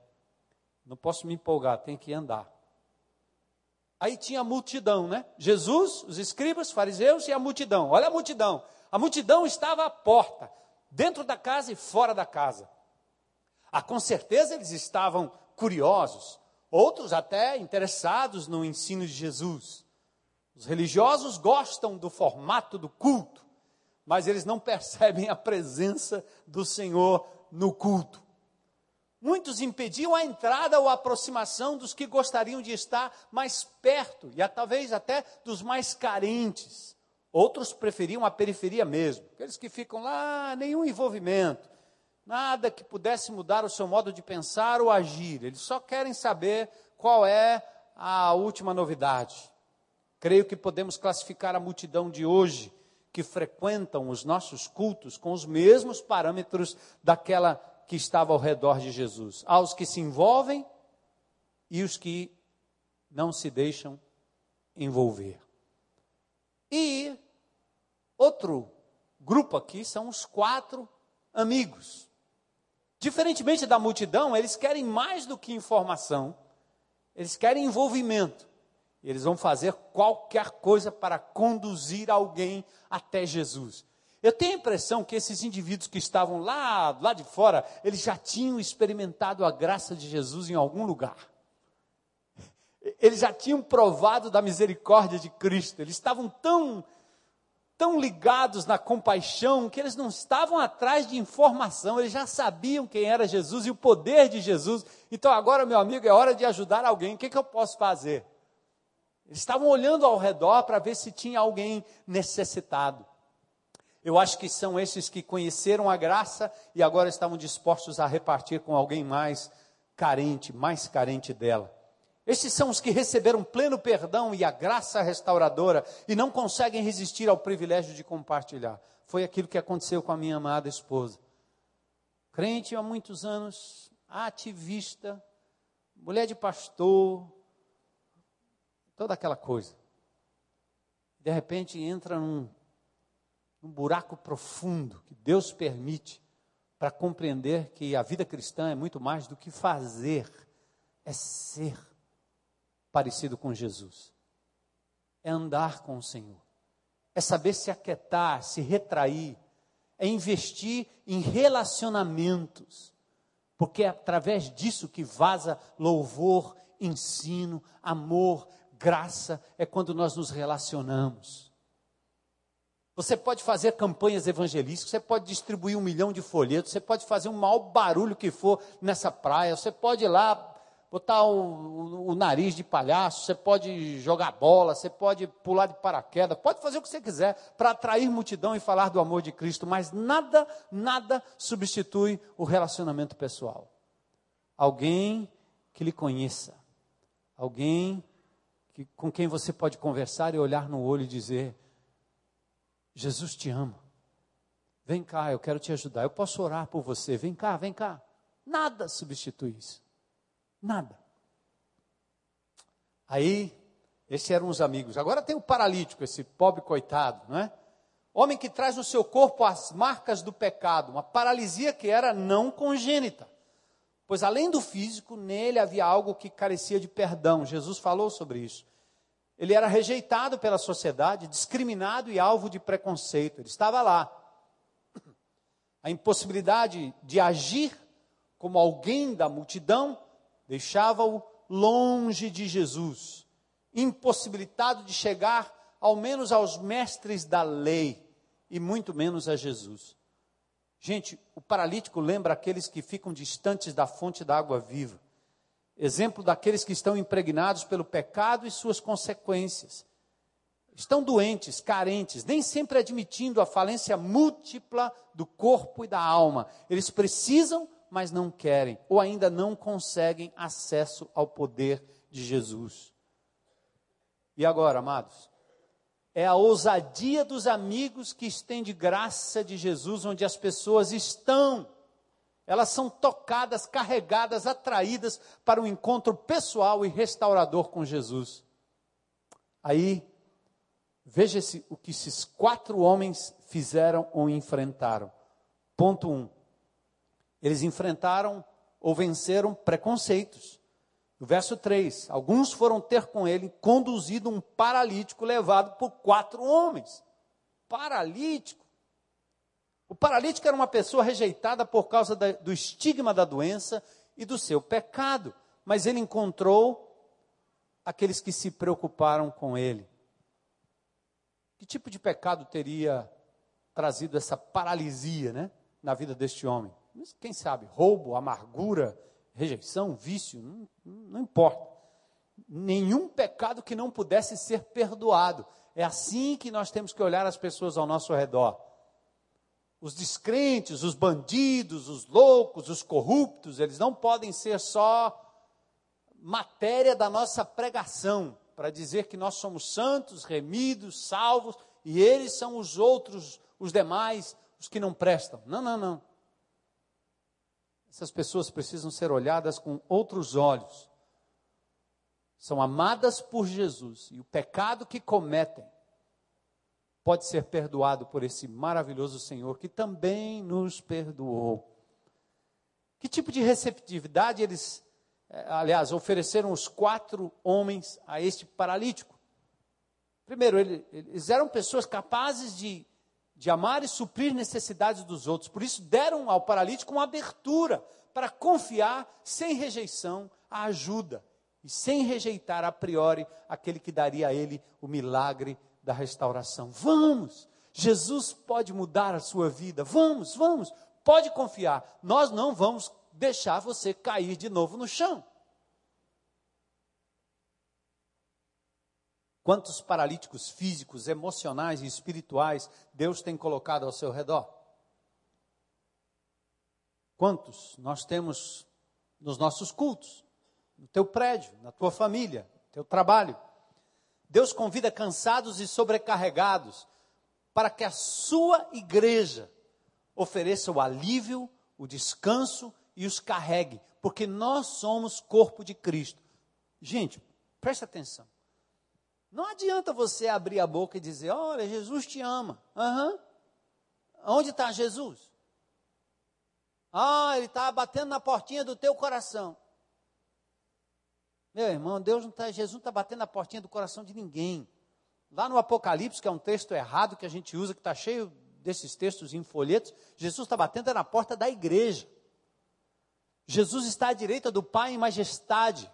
Não posso me empolgar, tem que andar. Aí tinha a multidão, né? Jesus, os escribas, fariseus e a multidão. Olha a multidão. A multidão estava à porta, dentro da casa e fora da casa. Ah, com certeza eles estavam curiosos, outros até interessados no ensino de Jesus. Os religiosos gostam do formato do culto, mas eles não percebem a presença do Senhor no culto. Muitos impediam a entrada ou a aproximação dos que gostariam de estar mais perto, e talvez até dos mais carentes. Outros preferiam a periferia mesmo, aqueles que ficam lá, nenhum envolvimento, nada que pudesse mudar o seu modo de pensar ou agir. Eles só querem saber qual é a última novidade. Creio que podemos classificar a multidão de hoje que frequentam os nossos cultos com os mesmos parâmetros daquela que estava ao redor de Jesus. Há os que se envolvem e os que não se deixam envolver. E outro grupo aqui são os quatro amigos. Diferentemente da multidão, eles querem mais do que informação, eles querem envolvimento. Eles vão fazer qualquer coisa para conduzir alguém até Jesus. Eu tenho a impressão que esses indivíduos que estavam lá, lá de fora, eles já tinham experimentado a graça de Jesus em algum lugar. Eles já tinham provado da misericórdia de Cristo. Eles estavam tão tão ligados na compaixão que eles não estavam atrás de informação, eles já sabiam quem era Jesus e o poder de Jesus. Então agora, meu amigo, é hora de ajudar alguém. O que, que eu posso fazer? Eles estavam olhando ao redor para ver se tinha alguém necessitado. Eu acho que são esses que conheceram a graça e agora estavam dispostos a repartir com alguém mais carente, mais carente dela. Estes são os que receberam pleno perdão e a graça restauradora e não conseguem resistir ao privilégio de compartilhar. Foi aquilo que aconteceu com a minha amada esposa. Crente há muitos anos, ativista, mulher de pastor, toda aquela coisa. De repente entra num um buraco profundo que Deus permite para compreender que a vida cristã é muito mais do que fazer, é ser parecido com Jesus, é andar com o Senhor, é saber se aquietar, se retrair, é investir em relacionamentos, porque é através disso que vaza louvor, ensino, amor, graça, é quando nós nos relacionamos. Você pode fazer campanhas evangelísticas, você pode distribuir um milhão de folhetos, você pode fazer o maior barulho que for nessa praia, você pode ir lá botar o, o, o, nariz de palhaço, você pode jogar bola, você pode pular de paraquedas, pode fazer o que você quiser para atrair multidão e falar do amor de Cristo, mas nada, nada substitui o relacionamento pessoal. Alguém que lhe conheça, alguém que, com quem você pode conversar e olhar no olho e dizer: Jesus te ama. Vem cá, eu quero te ajudar. Eu posso orar por você. Vem cá, vem cá. Nada substitui isso. Nada. Aí, esses eram os amigos. Agora tem o paralítico, esse pobre coitado, não é? Homem que traz no seu corpo as marcas do pecado, uma paralisia que era não congênita. Pois além do físico, nele havia algo que carecia de perdão. Jesus falou sobre isso. Ele era rejeitado pela sociedade, discriminado e alvo de preconceito. Ele estava lá. A impossibilidade de agir como alguém da multidão deixava-o longe de Jesus, impossibilitado de chegar ao menos aos mestres da lei e muito menos a Jesus. Gente, o paralítico lembra aqueles que ficam distantes da fonte da água viva. Exemplo daqueles que estão impregnados pelo pecado e suas consequências. Estão doentes, carentes, nem sempre admitindo a falência múltipla do corpo e da alma. Eles precisam, mas não querem, ou ainda não conseguem acesso ao poder de Jesus. E agora, amados? é a ousadia dos amigos que estende graça de Jesus onde as pessoas estão. Elas são tocadas, carregadas, atraídas para um encontro pessoal e restaurador com Jesus. Aí, veja-se o que esses quatro homens fizeram ou enfrentaram. Ponto um. Eles enfrentaram ou venceram preconceitos. No verso 3, alguns foram ter com ele conduzido um paralítico levado por quatro homens. Paralítico. O paralítico era uma pessoa rejeitada por causa da, do estigma da doença e do seu pecado, mas ele encontrou aqueles que se preocuparam com ele. Que tipo de pecado teria trazido essa paralisia, né, na vida deste homem? Quem sabe, roubo, amargura, rejeição, vício, não, não importa. Nenhum pecado que não pudesse ser perdoado. É assim que nós temos que olhar as pessoas ao nosso redor. Os descrentes, os bandidos, os loucos, os corruptos, eles não podem ser só matéria da nossa pregação para dizer que nós somos santos, remidos, salvos e eles são os outros, os demais, os que não prestam. Não, não, não. Essas pessoas precisam ser olhadas com outros olhos. São amadas por Jesus e o pecado que cometem pode ser perdoado por esse maravilhoso Senhor que também nos perdoou. Que tipo de receptividade eles, eh, aliás, ofereceram os quatro homens a este paralítico? Primeiro, eles eram pessoas capazes de de amar e suprir necessidades dos outros. Por isso, deram ao paralítico uma abertura para confiar, sem rejeição, a ajuda. E sem rejeitar a priori aquele que daria a ele o milagre da restauração. Vamos! Jesus pode mudar a sua vida. Vamos, vamos. Pode confiar. Nós não vamos deixar você cair de novo no chão. Quantos paralíticos físicos, emocionais e espirituais Deus tem colocado ao seu redor? Quantos nós temos nos nossos cultos, no teu prédio, na tua família, no teu trabalho? Deus convida cansados e sobrecarregados para que a sua igreja ofereça o alívio, o descanso e os carregue, porque nós somos corpo de Cristo. Gente, preste atenção. Não adianta você abrir a boca e dizer: Olha, Jesus te ama. Uhum. Onde está Jesus? Ah, ele está batendo na portinha do teu coração. Meu irmão, Deus não tá, Jesus não está batendo na portinha do coração de ninguém. Lá no Apocalipse, que é um texto errado que a gente usa, que está cheio desses textos em folhetos, Jesus está batendo na porta da igreja. Jesus está à direita do Pai em majestade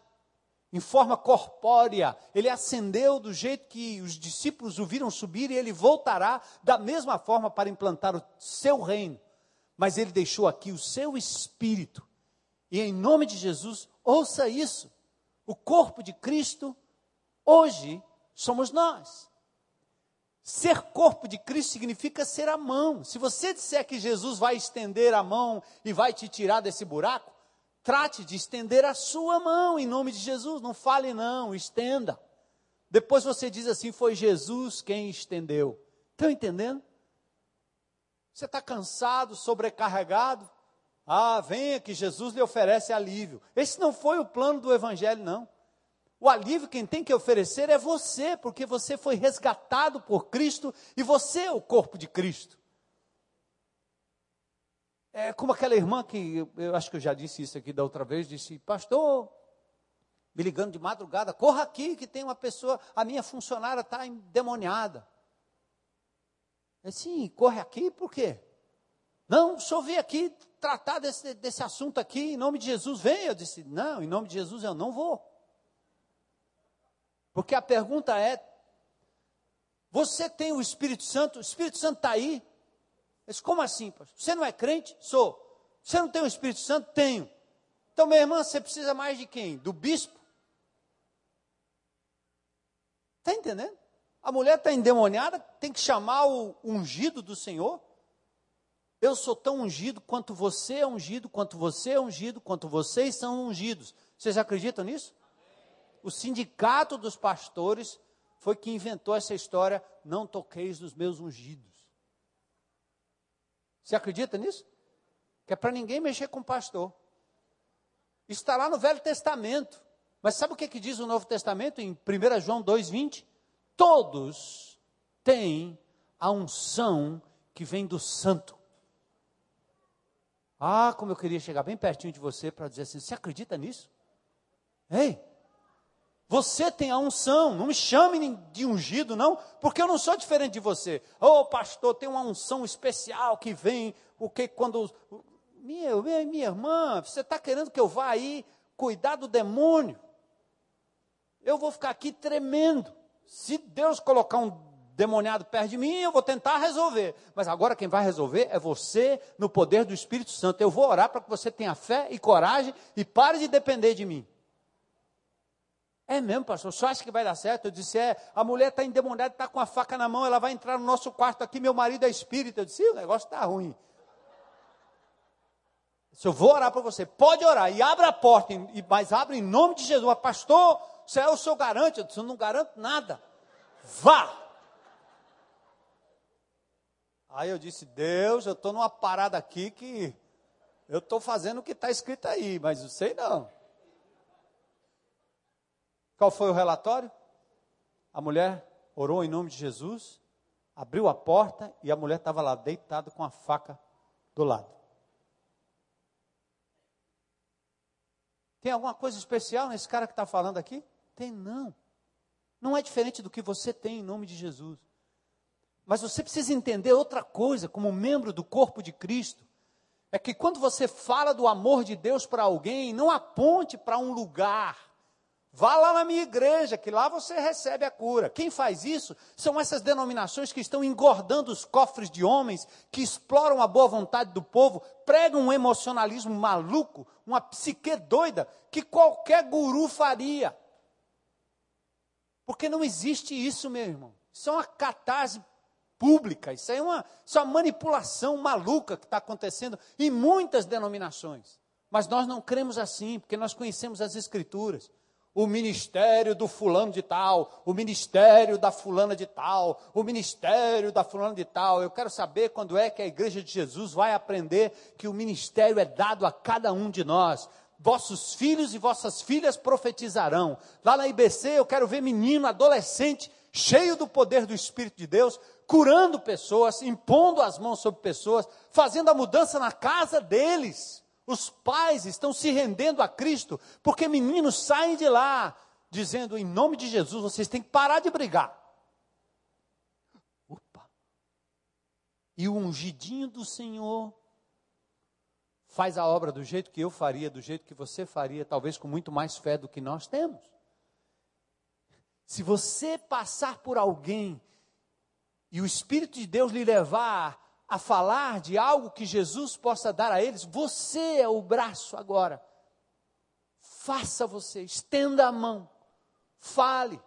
em forma corpórea. Ele ascendeu do jeito que os discípulos o viram subir e ele voltará da mesma forma para implantar o seu reino. Mas ele deixou aqui o seu espírito. E em nome de Jesus, ouça isso. O corpo de Cristo hoje somos nós. Ser corpo de Cristo significa ser a mão. Se você disser que Jesus vai estender a mão e vai te tirar desse buraco, Trate de estender a sua mão em nome de Jesus. Não fale, não, estenda. Depois você diz assim: foi Jesus quem estendeu. Estão entendendo? Você está cansado, sobrecarregado? Ah, venha que Jesus lhe oferece alívio. Esse não foi o plano do Evangelho, não. O alívio quem tem que oferecer é você, porque você foi resgatado por Cristo e você é o corpo de Cristo. É como aquela irmã que, eu acho que eu já disse isso aqui da outra vez, disse, pastor, me ligando de madrugada, corra aqui que tem uma pessoa, a minha funcionária está endemoniada. Eu disse, corre aqui por quê? Não, o senhor aqui tratar desse, desse assunto aqui, em nome de Jesus, vem. Eu disse, não, em nome de Jesus eu não vou. Porque a pergunta é, você tem o Espírito Santo, o Espírito Santo está aí, disse, como assim, pastor? Você não é crente? Sou. Você não tem o Espírito Santo? Tenho. Então, minha irmã, você precisa mais de quem? Do bispo? Está entendendo? A mulher está endemoniada, tem que chamar o ungido do Senhor. Eu sou tão ungido quanto você é ungido, quanto você é ungido, quanto vocês são ungidos. Vocês acreditam nisso? O sindicato dos pastores foi que inventou essa história, não toqueis nos meus ungidos. Você acredita nisso? Que é para ninguém mexer com o pastor. Está lá no Velho Testamento. Mas sabe o que, que diz o Novo Testamento em 1 João 2,20? Todos têm a unção que vem do santo. Ah, como eu queria chegar bem pertinho de você para dizer assim: você acredita nisso? Ei, você tem a unção, não me chame de ungido, não, porque eu não sou diferente de você. Oh, pastor, tem uma unção especial que vem, porque quando. Minha, minha, minha irmã, você está querendo que eu vá aí cuidar do demônio? Eu vou ficar aqui tremendo. Se Deus colocar um demoniado perto de mim, eu vou tentar resolver. Mas agora quem vai resolver é você, no poder do Espírito Santo. Eu vou orar para que você tenha fé e coragem e pare de depender de mim. É mesmo, pastor? Só acha que vai dar certo? Eu disse: é, a mulher está endemoniada, está com a faca na mão, ela vai entrar no nosso quarto aqui, meu marido é espírita. Eu disse: o negócio está ruim. Se eu vou orar para você, pode orar e abra a porta, mas abre em nome de Jesus. Pastor, você é o seu garante. Eu disse: eu não garanto nada. Vá! Aí eu disse: Deus, eu estou numa parada aqui que eu estou fazendo o que está escrito aí, mas eu sei não. Qual foi o relatório? A mulher orou em nome de Jesus, abriu a porta e a mulher estava lá deitada com a faca do lado. Tem alguma coisa especial nesse cara que está falando aqui? Tem não. Não é diferente do que você tem em nome de Jesus. Mas você precisa entender outra coisa, como membro do corpo de Cristo. É que quando você fala do amor de Deus para alguém, não aponte para um lugar Vá lá na minha igreja, que lá você recebe a cura. Quem faz isso são essas denominações que estão engordando os cofres de homens, que exploram a boa vontade do povo, pregam um emocionalismo maluco, uma psique doida, que qualquer guru faria. Porque não existe isso, meu irmão. Isso é uma catarse pública, isso é uma, isso é uma manipulação maluca que está acontecendo em muitas denominações. Mas nós não cremos assim, porque nós conhecemos as Escrituras o ministério do fulano de tal, o ministério da fulana de tal, o ministério da fulana de tal. Eu quero saber quando é que a igreja de Jesus vai aprender que o ministério é dado a cada um de nós. Vossos filhos e vossas filhas profetizarão. Lá na IBC eu quero ver menino, adolescente, cheio do poder do Espírito de Deus, curando pessoas, impondo as mãos sobre pessoas, fazendo a mudança na casa deles. Os pais estão se rendendo a Cristo, porque meninos saem de lá dizendo: em nome de Jesus, vocês têm que parar de brigar. Opa! E o ungidinho do Senhor faz a obra do jeito que eu faria, do jeito que você faria, talvez com muito mais fé do que nós temos. Se você passar por alguém e o Espírito de Deus lhe levar a falar de algo que Jesus possa dar a eles, você é o braço agora. Faça você, estenda a mão, fale,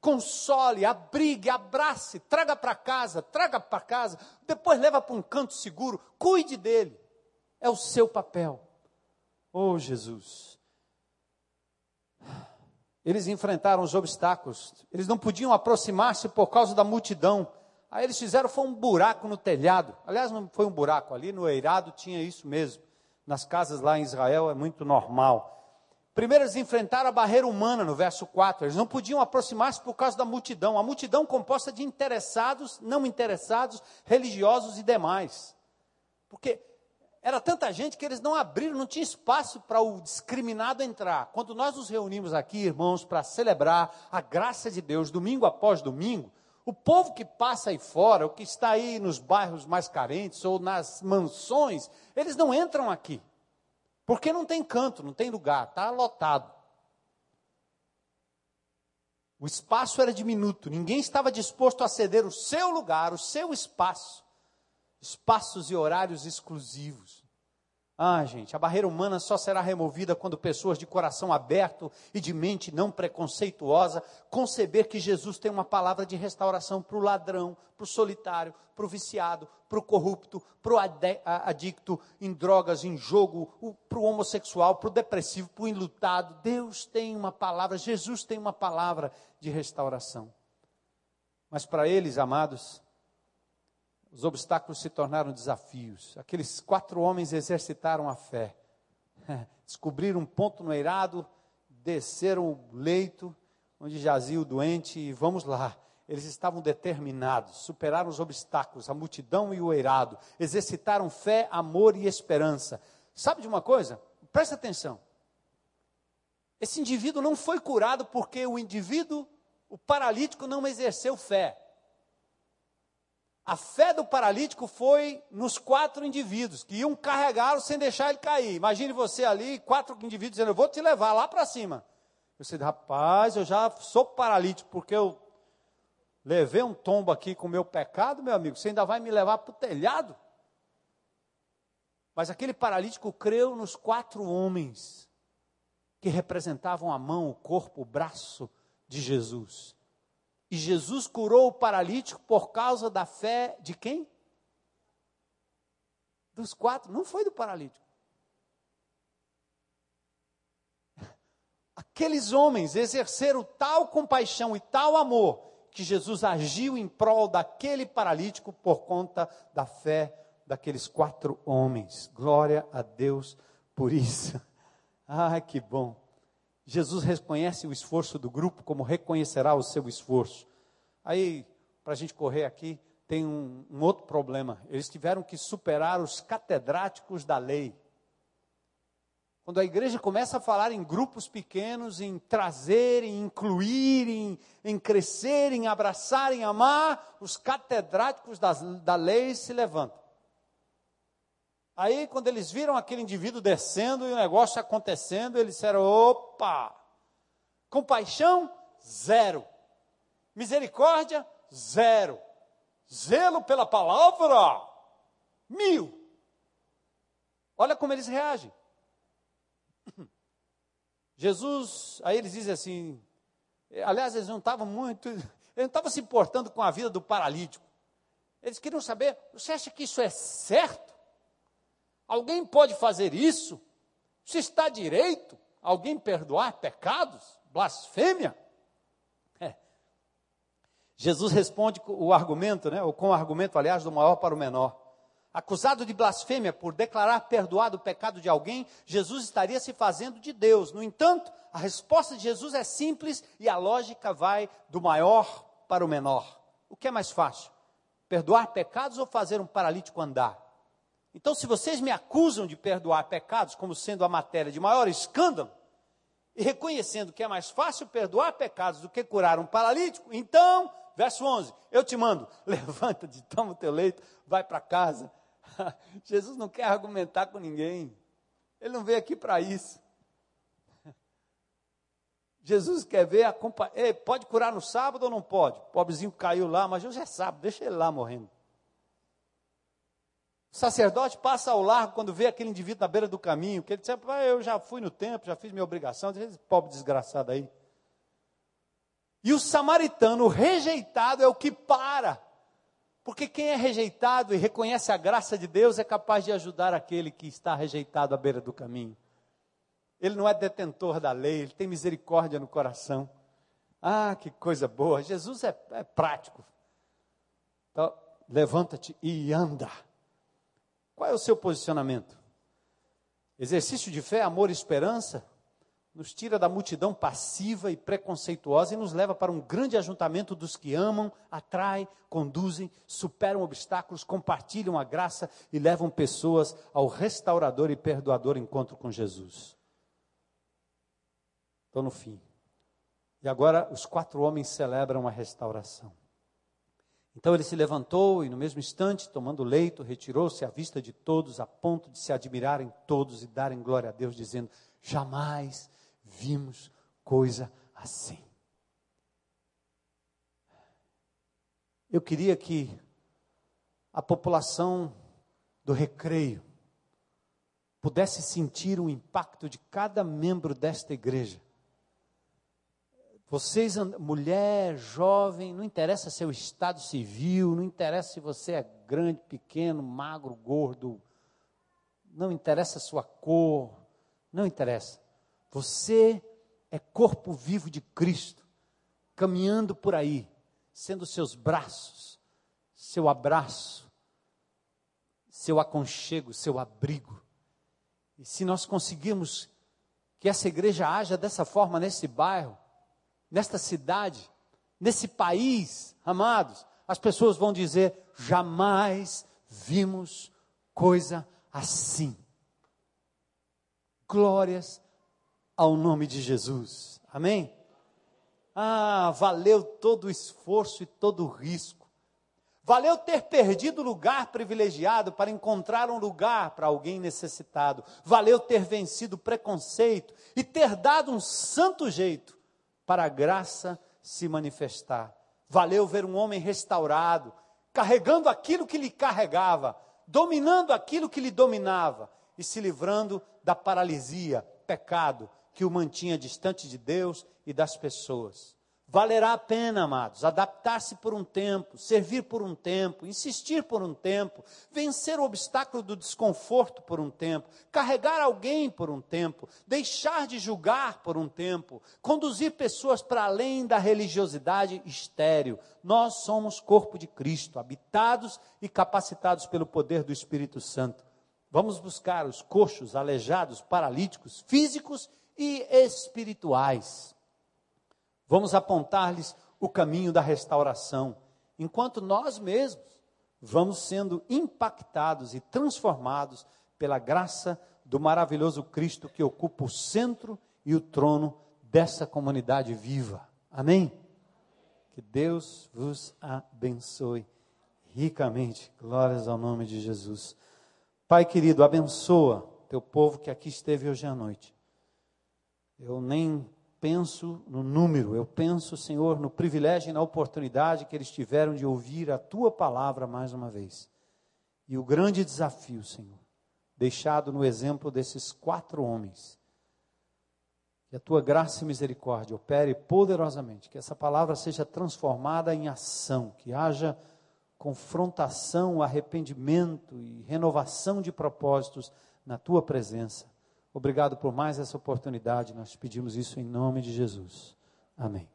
console, abrigue, abrace, traga para casa, traga para casa, depois leva para um canto seguro, cuide dele. É o seu papel. Oh, Jesus. Eles enfrentaram os obstáculos, eles não podiam aproximar-se por causa da multidão. Aí eles fizeram foi um buraco no telhado. Aliás, não foi um buraco ali no eirado, tinha isso mesmo. Nas casas lá em Israel é muito normal. Primeiro eles enfrentaram a barreira humana no verso 4. Eles não podiam aproximar-se por causa da multidão. A multidão composta de interessados, não interessados, religiosos e demais. Porque Era tanta gente que eles não abriram, não tinha espaço para o discriminado entrar. Quando nós nos reunimos aqui, irmãos, para celebrar a graça de Deus, domingo após domingo, o povo que passa aí fora, o que está aí nos bairros mais carentes ou nas mansões, eles não entram aqui. Porque não tem canto, não tem lugar, está lotado. O espaço era diminuto, ninguém estava disposto a ceder o seu lugar, o seu espaço espaços e horários exclusivos. Ah, gente, a barreira humana só será removida quando pessoas de coração aberto e de mente não preconceituosa conceber que Jesus tem uma palavra de restauração para o ladrão, para o solitário, para o viciado, para o corrupto, para o adicto em drogas, em jogo, para o homossexual, para o depressivo, para o enlutado. Deus tem uma palavra, Jesus tem uma palavra de restauração. Mas para eles, amados, os obstáculos se tornaram desafios. Aqueles quatro homens exercitaram a fé. Descobriram um ponto no eirado, desceram o leito onde jazia o doente e vamos lá. Eles estavam determinados, superaram os obstáculos, a multidão e o eirado, exercitaram fé, amor e esperança. Sabe de uma coisa? Presta atenção. Esse indivíduo não foi curado porque o indivíduo, o paralítico, não exerceu fé. A fé do paralítico foi nos quatro indivíduos que iam carregá-lo sem deixar ele cair. Imagine você ali, quatro indivíduos dizendo: Eu vou te levar lá para cima. Eu disse: Rapaz, eu já sou paralítico porque eu levei um tombo aqui com o meu pecado, meu amigo. Você ainda vai me levar para o telhado? Mas aquele paralítico creu nos quatro homens que representavam a mão, o corpo, o braço de Jesus. E Jesus curou o paralítico por causa da fé de quem? Dos quatro, não foi do paralítico. Aqueles homens exerceram tal compaixão e tal amor que Jesus agiu em prol daquele paralítico por conta da fé daqueles quatro homens. Glória a Deus por isso. Ah, que bom. Jesus reconhece o esforço do grupo como reconhecerá o seu esforço. Aí, para a gente correr aqui, tem um, um, outro problema. Eles tiveram que superar os catedráticos da lei. Quando a igreja começa a falar em grupos pequenos, em trazer, em incluir, em, em crescer, em abraçar, em amar, os catedráticos da, da lei se levantam. Aí, quando eles viram aquele indivíduo descendo e o negócio acontecendo, eles disseram: opa! Compaixão? Zero. Misericórdia? Zero. Zelo pela palavra? Mil. Olha como eles reagem. Jesus, aí eles dizem assim, aliás, eles não estavam muito, eles não estavam se importando com a vida do paralítico. Eles queriam saber, você acha que isso é certo? Alguém pode fazer isso? Se está direito alguém perdoar pecados? Blasfêmia? É. Jesus responde o argumento, né, ou com o argumento, aliás, do maior para o menor. Acusado de blasfêmia por declarar perdoado o pecado de alguém, Jesus estaria se fazendo de Deus. No entanto, a resposta de Jesus é simples e a lógica vai do maior para o menor. O que é mais fácil? Perdoar pecados ou fazer um paralítico andar? Então, se vocês me acusam de perdoar pecados como sendo a matéria de maior escândalo, e reconhecendo que é mais fácil perdoar pecados do que curar um paralítico, então, verso 11, eu te mando, levanta-te, toma o teu leito, vai para casa. Jesus não quer argumentar com ninguém, ele não veio aqui para isso. Jesus quer ver a companhia. Pode curar no sábado ou não pode? O pobrezinho caiu lá, mas hoje é sábado, deixa ele lá morrendo. O sacerdote passa ao largo quando vê aquele indivíduo na beira do caminho, que ele diz, ah, eu já fui no templo, já fiz minha obrigação, esse pobre desgraçado aí. E o samaritano, rejeitado, é o que para. Porque quem é rejeitado e reconhece a graça de Deus é capaz de ajudar aquele que está rejeitado à beira do caminho. Ele não é detentor da lei, ele tem misericórdia no coração. Ah, que coisa boa! Jesus é, é prático. Então, levanta-te e anda. Qual é o seu posicionamento? Exercício de fé, amor e esperança? nos tira da multidão passiva e preconceituosa e nos leva para um grande ajuntamento dos que amam, atraem, conduzem, superam obstáculos, compartilham a graça e levam pessoas ao restaurador e perdoador encontro com Jesus. Estou no fim. E agora os quatro homens celebram a restauração. Então ele se levantou e, no mesmo instante, tomando leito, retirou-se à vista de todos, a ponto de se admirarem todos e darem glória a Deus, dizendo: Jamais vimos coisa assim. Eu queria que a população do recreio pudesse sentir o impacto de cada membro desta igreja. Vocês, mulher, jovem, não interessa seu estado civil, não interessa se você é grande, pequeno, magro, gordo, não interessa sua cor, não interessa. Você é corpo vivo de Cristo, caminhando por aí, sendo seus braços, seu abraço, seu aconchego, seu abrigo. E se nós conseguirmos que essa igreja haja dessa forma nesse bairro, nesta cidade, nesse país, amados, as pessoas vão dizer: jamais vimos coisa assim. Glórias ao nome de Jesus. Amém? Ah, valeu todo o esforço e todo o risco. Valeu ter perdido o lugar privilegiado para encontrar um lugar para alguém necessitado. Valeu ter vencido o preconceito e ter dado um santo jeito para a graça se manifestar. Valeu ver um homem restaurado, carregando aquilo que lhe carregava, dominando aquilo que lhe dominava e se livrando da paralisia, pecado, que o mantinha distante de Deus e das pessoas. Valerá a pena, amados, adaptar-se por um tempo, servir por um tempo, insistir por um tempo, vencer o obstáculo do desconforto por um tempo, carregar alguém por um tempo, deixar de julgar por um tempo, conduzir pessoas para além da religiosidade estéril. Nós somos corpo de Cristo, habitados e capacitados pelo poder do Espírito Santo. Vamos buscar os coxos, aleijados, paralíticos, físicos e espirituais. Vamos apontar-lhes o caminho da restauração, enquanto nós mesmos vamos sendo impactados e transformados pela graça do maravilhoso Cristo que ocupa o centro e o trono dessa comunidade viva. Amém? Que Deus vos abençoe ricamente. Glórias ao nome de Jesus. Pai querido, abençoa teu povo que aqui esteve hoje à noite. Eu nem penso no número, eu penso, Senhor, no privilégio e na oportunidade que eles tiveram de ouvir a tua palavra mais uma vez. E o grande desafio, Senhor, deixado no exemplo desses quatro homens. Que a tua graça e misericórdia opere poderosamente, que essa palavra seja transformada em ação, que haja confrontação, arrependimento e renovação de propósitos na tua presença Obrigado por mais essa oportunidade. Nós pedimos isso em nome de Jesus. Amém.